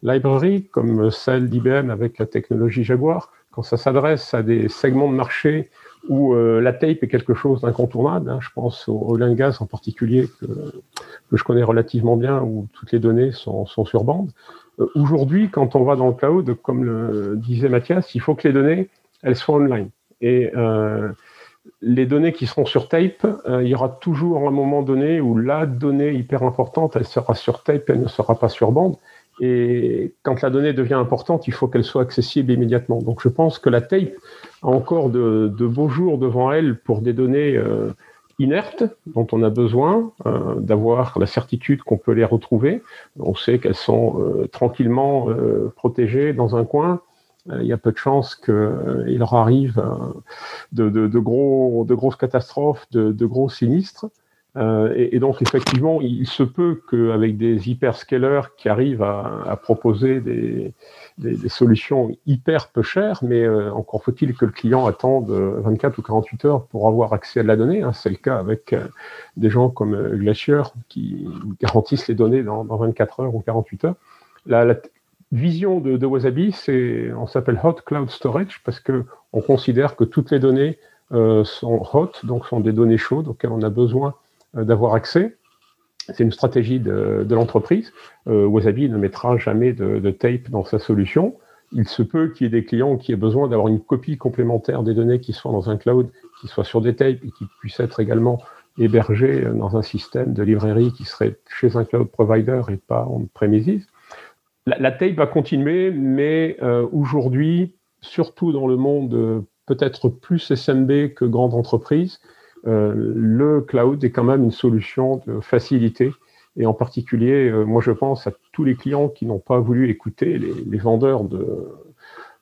library, comme celle d'IBM avec la technologie Jaguar, quand ça s'adresse à des segments de marché où euh, la tape est quelque chose d'incontournable. Hein. je pense au oil en particulier, que, je connais relativement bien, où toutes les données sont, sur bande. Aujourd'hui, quand on va dans le cloud, comme le disait Mathias, il faut que les données, elles soient online. Et euh, les données qui seront sur tape, euh, il y aura toujours un moment donné où la donnée hyper importante, elle sera sur tape, elle ne sera pas sur bande. Et quand la donnée devient importante, il faut qu'elle soit accessible immédiatement. Donc je pense que la tape a encore de, beaux jours devant elle pour des données euh, inertes dont on a besoin d'avoir la certitude qu'on peut les retrouver. On sait qu'elles sont tranquillement protégées dans un coin il y a peu de chances qu'il euh, leur arrive euh, de, gros, grosses catastrophes, de, gros sinistres. et, donc, effectivement, il se peut qu'avec des hyperscalers qui arrivent à, proposer des, solutions hyper peu chères, mais encore faut-il que le client attende 24 ou 48 heures pour avoir accès à la donnée. Hein. C'est le cas avec des gens comme Glacier qui garantissent les données dans, 24 heures ou 48 heures. Vision de, Wasabi, c'est, on s'appelle Hot Cloud Storage parce que on considère que toutes les données euh, sont hot, donc sont des données chaudes auxquelles on a besoin euh, d'avoir accès. C'est une stratégie de, l'entreprise. Euh, Wasabi ne mettra jamais de, tape dans sa solution. Il se peut qu'il y ait des clients qui aient besoin d'avoir une copie complémentaire des données qui soient dans un cloud, qui soient sur des tapes et qui puissent être également hébergées dans un système de librairie qui serait chez un cloud provider et pas en premises. La, tape va continuer, mais euh, aujourd'hui, surtout dans le monde euh, peut-être plus SMB que grande entreprise, euh, le cloud est quand même une solution de facilité. Et en particulier, moi je pense à tous les clients qui n'ont pas voulu écouter les, vendeurs de,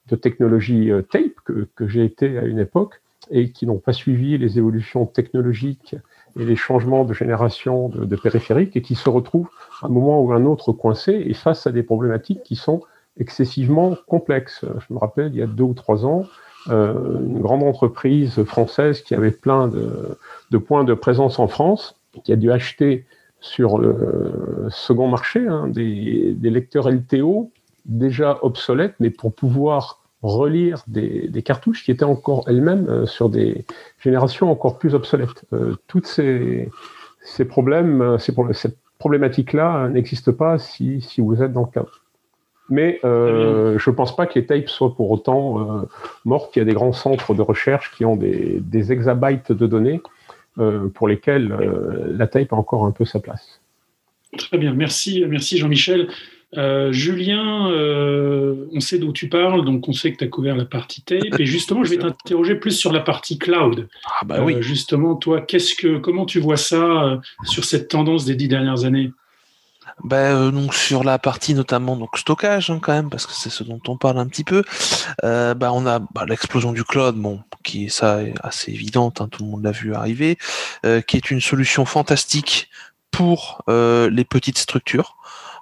de technologie tape que, que j'ai été à une époque et qui n'ont pas suivi les évolutions technologiques et les changements de génération de, périphériques et qui se retrouvent à un moment ou à un autre coincés et face à des problématiques qui sont excessivement complexes. Je me rappelle, il y a deux ou trois ans, euh, une grande entreprise française qui avait plein de, points de présence en France, qui a dû acheter sur le second marché hein, des, des lecteurs LTO déjà obsolètes, mais pour pouvoir relire des, cartouches qui étaient encore elles-mêmes euh, sur des générations encore plus obsolètes. Euh, toutes ces, ces problèmes, euh, ces, cette problématique-là n'existe pas si, si, vous êtes dans le cas. Mais je ne pense pas que les tapes soient pour autant mortes. Il y a des grands centres de recherche qui ont des, des exabytes de données pour lesquels la tape a encore un peu sa place. Très bien, merci, merci Jean-Michel. Euh, Julien, euh, on sait d'où tu parles, donc on sait que tu as couvert la partie tape. Et justement, je vais t'interroger plus sur la partie cloud. Ah bah oui. Euh, justement, toi, qu'est-ce que, comment tu vois ça sur cette tendance des dix dernières années? Ben, donc sur la partie notamment donc stockage hein, quand même parce que c'est ce dont on parle un petit peu. ben, on a bah, l'explosion du cloud, bon, qui est ça est assez évidente, hein, tout le monde l'a vu arriver, qui est une solution fantastique pour les petites structures.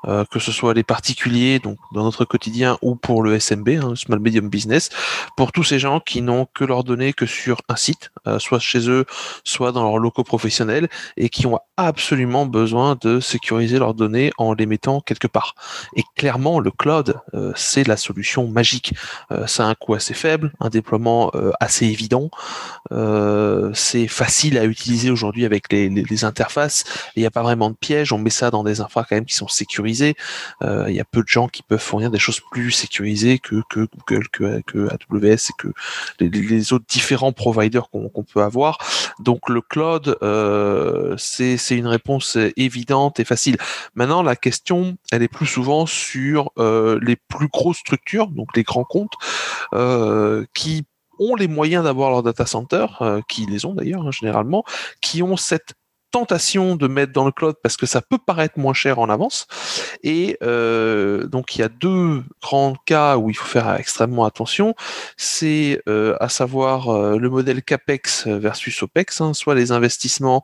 Euh, que ce soit les particuliers, donc dans notre quotidien, ou pour le SMB, hein, Small Medium Business, pour tous ces gens qui n'ont que leurs données que sur un site, euh, soit chez eux, soit dans leurs locaux professionnels, et qui ont absolument besoin de sécuriser leurs données en les mettant quelque part. Et clairement, le cloud, euh, c'est la solution magique. ça a un coût assez faible, un déploiement assez évident, c'est facile à utiliser aujourd'hui avec les, interfaces, il n'y a pas vraiment de piège, on met ça dans des infras quand même qui sont sécurisés euh, il y a peu de gens qui peuvent fournir des choses plus sécurisées que, Google, que, que AWS et que les, autres différents providers qu'on peut avoir. Donc le cloud, euh, c'est une réponse évidente et facile. Maintenant, la question, elle est plus souvent sur euh, les plus grosses structures, donc les grands comptes, qui ont les moyens d'avoir leur data center, qui les ont d'ailleurs hein, généralement, qui ont cette tentation de mettre dans le cloud parce que ça peut paraître moins cher en avance. Et euh, donc il y a deux grands cas où il faut faire extrêmement attention. C'est euh, à savoir euh, le modèle capex versus opex, hein, soit les investissements,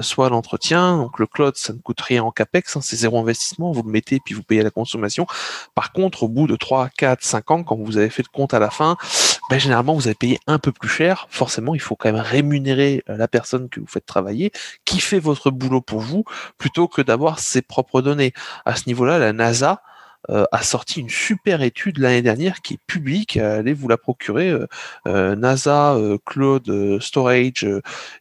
soit l'entretien. Donc le cloud, ça ne coûte rien en capex, hein, c'est zéro investissement, vous le mettez puis vous payez la consommation. Par contre, au bout de 3, 4, 5 ans, quand vous avez fait le compte à la fin, ben, généralement vous avez payé un peu plus cher. Forcément, il faut quand même rémunérer la personne que vous faites travailler, qui fait votre boulot pour vous, plutôt que d'avoir ses propres données. À ce niveau-là, la NASA euh, a sorti une super étude l'année dernière qui est publique. Allez vous la procurer. Euh, euh, NASA, Cloud Storage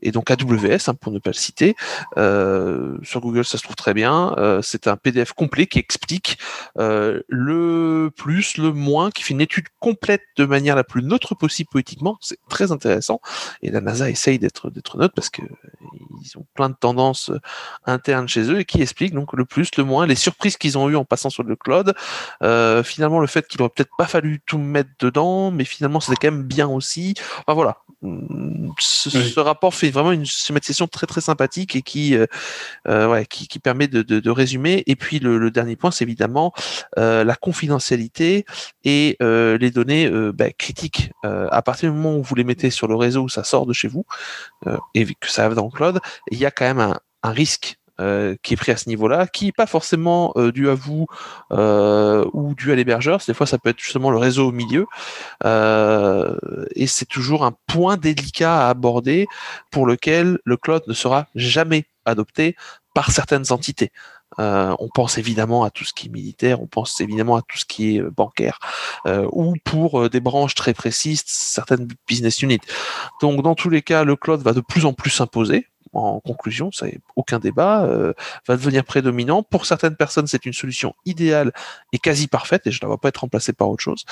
et donc AWS hein, pour ne pas le citer. sur Google, ça se trouve très bien. c'est un PDF complet qui explique le plus, le moins, qui fait une étude complète de manière la plus neutre possible politiquement. C'est très intéressant. Et la NASA essaye d'être d'être neutre parce que ils ont plein de tendances internes chez eux et qui explique donc le plus, le moins, les surprises qu'ils ont eues en passant sur le cloud euh, finalement, le fait qu'il aurait peut-être pas fallu tout mettre dedans, mais finalement, c'était quand même bien aussi. Enfin voilà, ce, rapport fait vraiment une session très très sympathique et qui, euh, euh, ouais, qui, qui, permet de, de, de, résumer. Et puis le, le dernier point, c'est évidemment la confidentialité et les données bah, critiques. à partir du moment où vous les mettez sur le réseau, où ça sort de chez vous et que ça va dans le cloud, il y a quand même un, un risque euh, qui est pris à ce niveau-là, qui n'est pas forcément euh, dû à vous euh, ou dû à l'hébergeur. Des fois, ça peut être justement le réseau au milieu. et c'est toujours un point délicat à aborder pour lequel le cloud ne sera jamais adopté par certaines entités. on pense évidemment à tout ce qui est militaire, on pense évidemment à tout ce qui est bancaire, ou pour des branches très précises, certaines business units. Donc dans tous les cas, le cloud va de plus en plus s'imposer en conclusion, ça n'est aucun débat, euh, va devenir prédominant. Pour certaines personnes, c'est une solution idéale et quasi parfaite, et je ne la vois pas être remplacée par autre chose.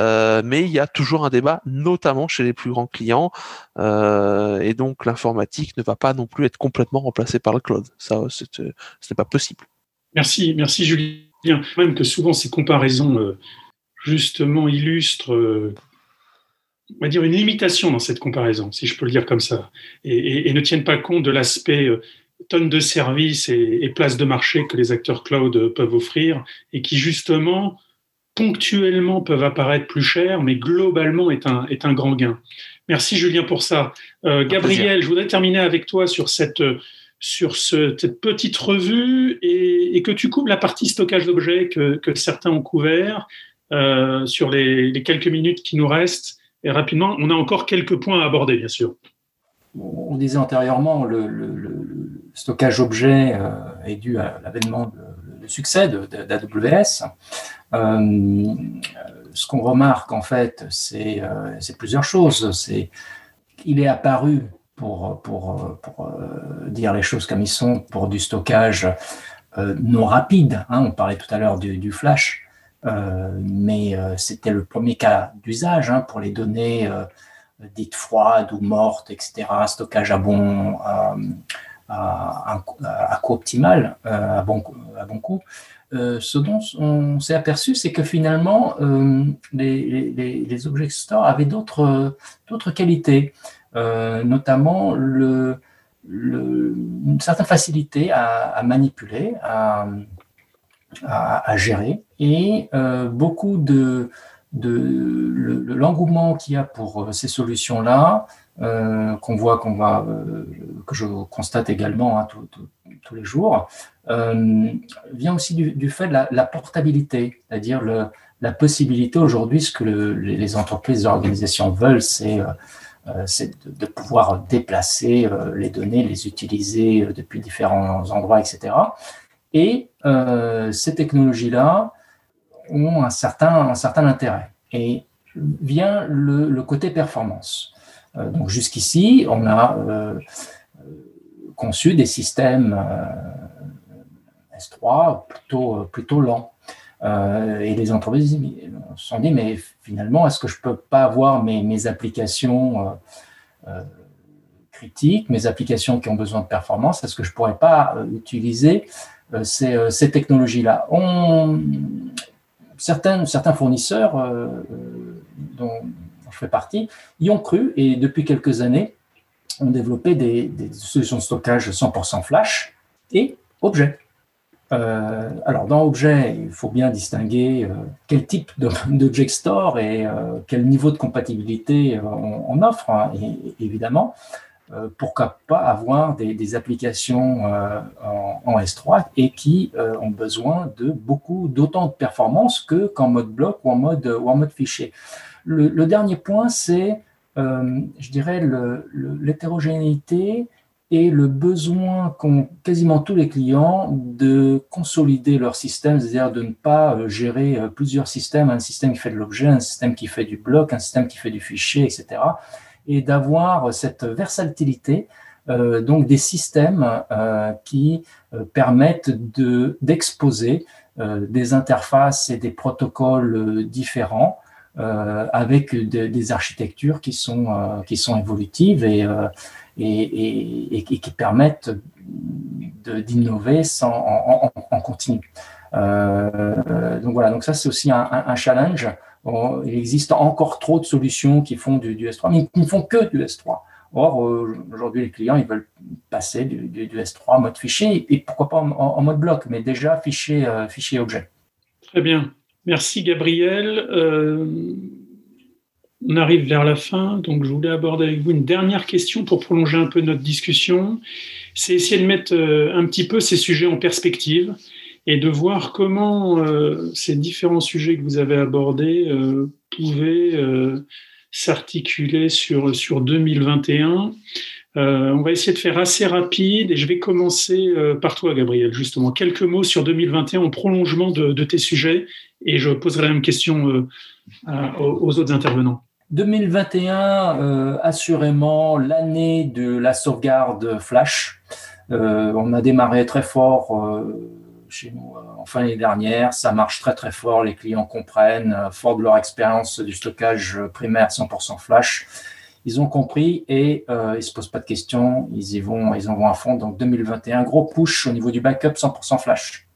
Euh, mais il y a toujours un débat, notamment chez les plus grands clients, euh, et donc l'informatique ne va pas non plus être complètement remplacée par le cloud. Ça, ce n'est pas possible. Merci, merci Julien. Même que souvent ces comparaisons justement illustrent on va dire, une limitation dans cette comparaison, si je peux le dire comme ça, et, ne tiennent pas compte de l'aspect euh, tonnes de services et, et places de marché que les acteurs cloud peuvent offrir, et qui justement, ponctuellement, peuvent apparaître plus chers, mais globalement est un, est un grand gain. Merci Julien pour ça. Euh, Gabriel, je voudrais terminer avec toi sur cette sur cette petite revue et, que tu couvres la partie stockage d'objets que, que, certains ont couvert euh, sur les, les, quelques minutes qui nous restent. Et rapidement, on a encore quelques points à aborder, bien sûr. On disait antérieurement, le, stockage objet euh, est dû à l'avènement de, succès d'AWS. Euh, ce qu'on remarque, en fait, c'est euh, plusieurs choses. C'est il est apparu pour, pour, pour dire les choses comme ils sont, pour du stockage non rapide. Hein. on parlait tout à l'heure du, flash. Euh, mais euh, c'était le premier cas d'usage hein, pour les données euh, dites froides ou mortes, etc. Stockage à bon, à, à, coût optimal, à bon, à coût. ce dont on s'est aperçu, c'est que finalement, les, les, les, object store avaient d'autres qualités, notamment une certaine facilité à, manipuler, à, à, gérer. Et beaucoup de, l'engouement qu'il y a pour ces solutions-là, qu'on voit, qu'on va, que je constate également hein, tous les jours, vient aussi du, fait de la, portabilité, c'est-à-dire la possibilité aujourd'hui, ce que les entreprises, les organisations veulent, c'est euh, de, pouvoir déplacer euh, les données, les utiliser euh, depuis différents endroits, etc. Et ces technologies-là ont un certain, un certain intérêt. Et vient le, côté performance. donc jusqu'ici, on a conçu des systèmes S3 plutôt, plutôt lents. Euh, et les entreprises se sont dit, mais finalement, est-ce que je ne peux pas avoir mes, mes applications euh, euh, critiques, mes applications qui ont besoin de performance, est-ce que je ne pourrais pas utiliser ces, ces technologies-là certains, fournisseurs dont je fais partie y ont cru et depuis quelques années ont développé des, solutions de stockage 100% flash et objet. Euh, alors, dans Objet, il faut bien distinguer euh, quel type d'object store et euh, quel niveau de compatibilité on, offre, hein, évidemment. Pourquoi pas avoir des, applications en, S3 et qui ont besoin de beaucoup d'autant de performance que qu'en mode bloc ou en mode ou en mode fichier. Le, dernier point, c'est, je dirais, l'hétérogénéité et le besoin qu'ont quasiment tous les clients de consolider leur système, c'est-à-dire de ne pas euh, gérer euh, plusieurs systèmes, un système qui fait de l'objet, un système qui fait du bloc, un système qui fait du fichier, etc. Et d'avoir cette versatilité, euh, donc des systèmes qui permettent d'exposer des interfaces et des protocoles différents avec des architectures qui sont, qui sont évolutives et, et, qui permettent d'innover en, en, continu. Euh, donc voilà, donc ça c'est aussi un, challenge. Il existe encore trop de solutions qui font du, S3, mais qui ne font que du S3. Or, aujourd'hui, les clients, ils veulent passer du, S3 en mode fichier et pourquoi pas en, mode bloc, mais déjà fichier, euh, fichier objet. Très bien. Merci Gabriel. Euh, on arrive vers la fin, donc je voulais aborder avec vous une dernière question pour prolonger un peu notre discussion. C'est essayer de mettre euh, un petit peu ces sujets en perspective et de voir comment euh, ces différents sujets que vous avez abordés euh, pouvaient s'articuler sur, sur 2021. on va essayer de faire assez rapide et je vais commencer par toi, Gabriel, justement. Quelques mots sur 2021 en prolongement de, tes sujets et je poserai la même question aux autres intervenants. 2021, euh, assurément l'année de la sauvegarde Flash. Euh, on a démarré très fort euh, chez nous en fin d'année dernière. Ça marche très très fort. Les clients comprennent, fort de leur expérience du stockage primaire 100% Flash. Ils ont compris et ils se posent pas de questions. Ils y vont, ils en vont à fond. Donc 2021, gros push au niveau du backup 100% Flash.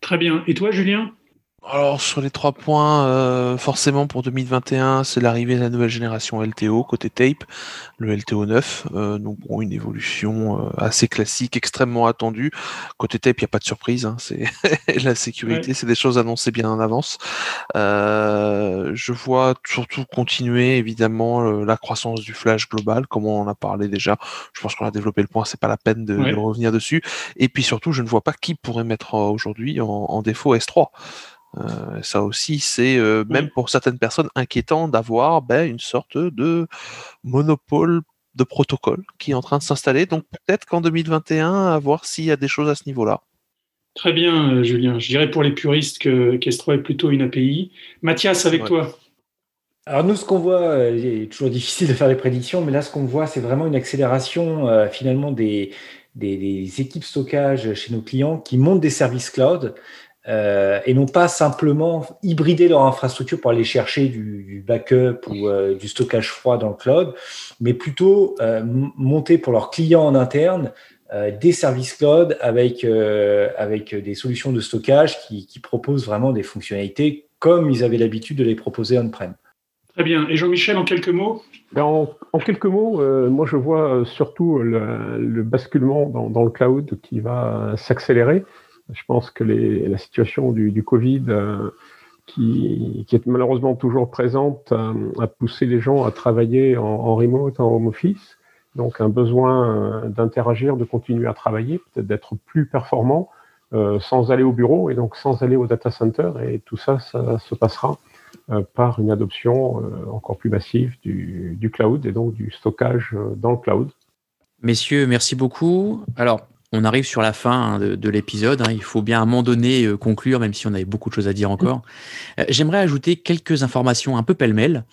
Très bien. Et toi, Julien? Alors sur les trois points, euh, forcément pour 2021, c'est l'arrivée de la nouvelle génération LTO côté tape, le LTO 9, euh, donc bon, une évolution euh, assez classique, extrêmement attendue. Côté tape, il n'y a pas de surprise, hein, c'est [LAUGHS] la sécurité, c'est des choses annoncées bien en avance. je vois surtout continuer évidemment la croissance du flash global, comme on en a parlé déjà. Je pense qu'on a développé le point, c'est pas la peine de, revenir dessus. Et puis surtout, je ne vois pas qui pourrait mettre aujourd'hui en défaut S3. Euh, ça aussi, c'est euh, même pour certaines personnes inquiétant d'avoir ben, une sorte de monopole de protocole qui est en train de s'installer. Donc peut-être qu'en 2021, à voir s'il y a des choses à ce niveau-là. Très bien, euh, Julien. Je dirais pour les puristes que qu'Estro est plutôt une API. Mathias, avec toi. Alors nous, ce qu'on voit, il est toujours difficile de faire des prédictions, mais là, ce qu'on voit, c'est vraiment une accélération finalement des, des, des, équipes stockage chez nos clients qui montent des services cloud euh, et non pas simplement hybrider leur infrastructure pour aller chercher du, backup ou euh, du stockage froid dans le cloud, mais plutôt euh, monter pour leurs clients en interne des services cloud avec, avec des solutions de stockage qui, qui, proposent vraiment des fonctionnalités comme ils avaient l'habitude de les proposer on-prem. Très bien. Et Jean-Michel, en quelques mots? Ben, en, en, quelques mots, moi je vois surtout le, le basculement dans, dans, le cloud qui va s'accélérer Je pense que la situation du, Covid, qui, qui, est malheureusement toujours présente, a poussé les gens à travailler en, en remote, en home office. Donc un besoin d'interagir, de continuer à travailler, peut-être d'être plus performant euh, sans aller au bureau et donc sans aller au data center. Et tout ça, ça se passera euh, par une adoption euh, encore plus massive du, du, cloud et donc du stockage dans le cloud. Messieurs, merci beaucoup. Alors, on arrive sur la fin hein, de, de l'épisode. Hein. Il faut bien à un moment donné euh, conclure, même si on avait beaucoup de choses à dire encore. Euh, J'aimerais ajouter quelques informations un peu pêle-mêle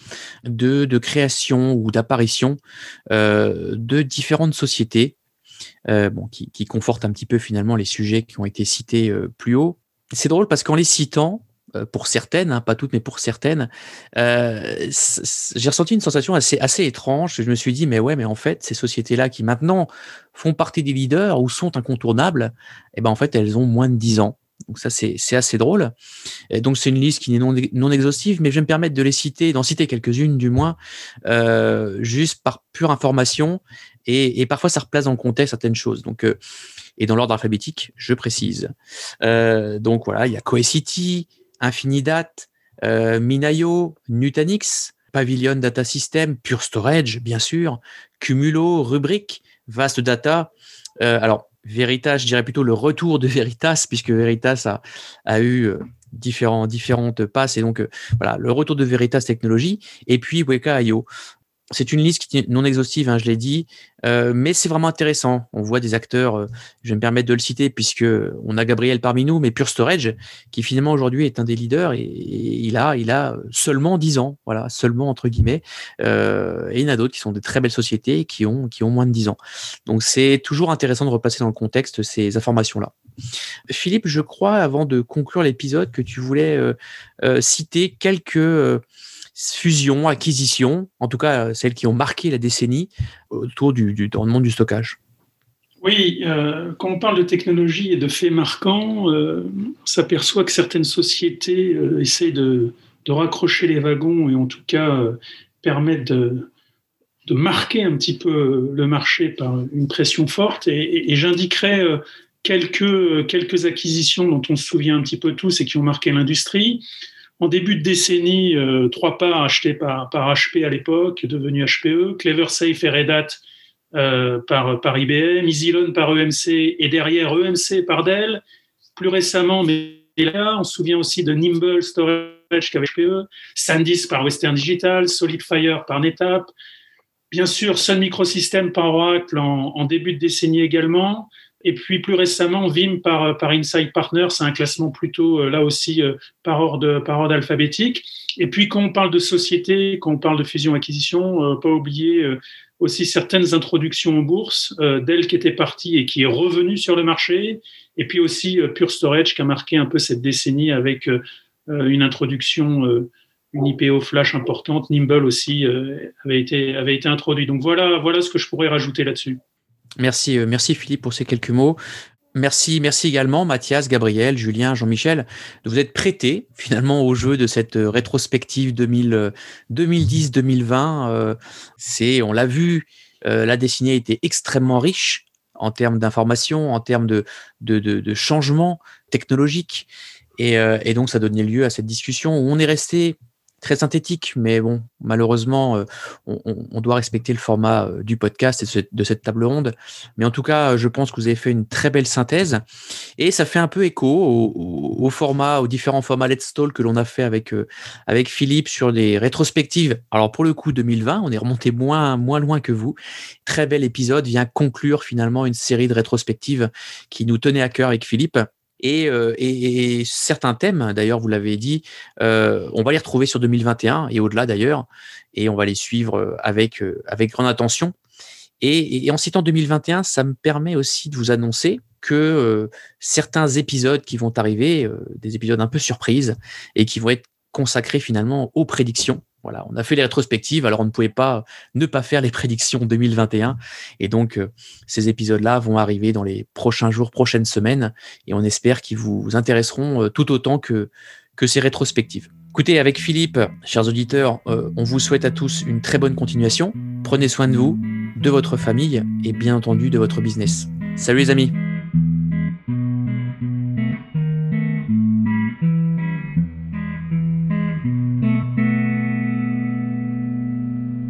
de, création ou d'apparition euh, de différentes sociétés bon, qui, confortent un petit peu finalement les sujets qui ont été cités plus haut. C'est drôle parce qu'en les citant, pour certaines, hein, pas toutes, mais pour certaines, euh, j'ai ressenti une sensation assez, étrange. Je me suis dit, mais ouais, mais en fait, ces sociétés-là qui maintenant font partie des leaders ou sont incontournables, eh ben en fait, elles ont moins de 10 ans. Donc ça, c'est assez drôle. Donc c'est une liste qui n'est non, exhaustive, mais je vais me permettre de les citer, d'en citer quelques-unes du moins, euh, juste par pure information, et, parfois ça replace dans le contexte certaines choses. Donc euh, et dans l'ordre alphabétique, je précise. Euh, donc voilà, il y a Cohesity, Infinidat, euh, Minayo, Nutanix, Pavilion Data System, Pure Storage, bien sûr, Cumulo, Rubrik, Vast Data. Euh, alors, Veritas, je dirais plutôt le retour de [LAUGHS] Veritas, puisque Veritas a, eu euh, différents, différentes passes, et donc voilà, le retour de Veritas Technologies, et puis Weka.io. C'est une liste qui est non exhaustive, hein, je l'ai dit, euh, mais c'est vraiment intéressant. On voit des acteurs, euh, je vais me permettre de le citer puisque on a Gabriel parmi nous, mais Pure Storage, qui finalement aujourd'hui est un des leaders et, il a, seulement 10 ans, voilà, seulement entre guillemets. Euh, et il y en a d'autres qui sont de très belles sociétés qui ont, qui ont moins de 10 ans. Donc c'est toujours intéressant de repasser dans le contexte ces informations-là. Philippe, je crois, avant de conclure l'épisode, que tu voulais citer quelques fusions, acquisitions, en tout cas celles qui ont marqué la décennie autour du, du, dans le monde du stockage. Oui, euh, quand on parle de technologie et de faits marquants, euh, on s'aperçoit que certaines sociétés euh, essaient de, raccrocher les wagons et en tout cas euh, permettent de, marquer un petit peu le marché par une pression forte. Et, j'indiquerai euh, quelques, quelques acquisitions dont on se souvient un petit peu tous et qui ont marqué l'industrie en début de décennie, euh, trois parts achetées par, par HP à l'époque, devenu HPE, CleverSafe et Red Hat euh, par, par IBM, EasyLoan par EMC et derrière EMC par Dell. Plus récemment, mais là, on se souvient aussi de Nimble Storage qu'avec HPE, SanDisk par Western Digital, SolidFire par NetApp, bien sûr Sun Microsystems par Oracle en début de décennie également. Et puis plus récemment, Vim par, par Inside Partner, c'est un classement plutôt là aussi par ordre, par ordre alphabétique. Et puis quand on parle de société, quand on parle de fusion-acquisition, euh, pas oublier euh, aussi certaines introductions en bourse, euh, Dell qui était parti et qui est revenu sur le marché, et puis aussi Pure Storage qui a marqué un peu cette décennie avec une introduction, une IPO flash importante, Nimble aussi avait, été, avait été introduit. Donc voilà, voilà ce que je pourrais rajouter là-dessus. Merci, merci Philippe pour ces quelques mots. Merci, merci également Mathias, Gabriel, Julien, Jean-Michel de vous être prêtés finalement au jeu de cette rétrospective 2010-2020. C'est, on l'a vu, la a été extrêmement riche en termes d'informations, en termes de changements technologiques. Et, et, donc, ça donnait lieu à cette discussion où on est resté très synthétique, mais bon, malheureusement, euh, on, doit respecter le format euh, du podcast et de cette table ronde. Mais en tout cas, je pense que vous avez fait une très belle synthèse et ça fait un peu écho au, au, format, aux différents formats Let's Talk que l'on a fait avec euh, avec Philippe sur des rétrospectives. Alors pour le coup, 2020, on est remonté moins moins loin que vous. Très bel épisode vient conclure finalement une série de rétrospectives qui nous tenait à cœur avec Philippe. Et, euh, et, certains thèmes, d'ailleurs, vous l'avez dit, euh, on va les retrouver sur 2021 et au-delà d'ailleurs, et on va les suivre avec, euh, avec grande attention. Et, et, en citant 2021, ça me permet aussi de vous annoncer que certains épisodes qui vont arriver, des épisodes un peu surprises, et qui vont être consacrés finalement aux prédictions voilà, on a fait les rétrospectives, alors on ne pouvait pas ne pas faire les prédictions 2021. Et donc, euh, ces épisodes-là vont arriver dans les prochains jours, prochaines semaines, et on espère qu'ils vous intéresseront euh, tout autant que, ces rétrospectives. Écoutez, avec Philippe, chers auditeurs, euh, on vous souhaite à tous une très bonne continuation. Prenez soin de vous, de votre famille et bien entendu de votre business. Salut les amis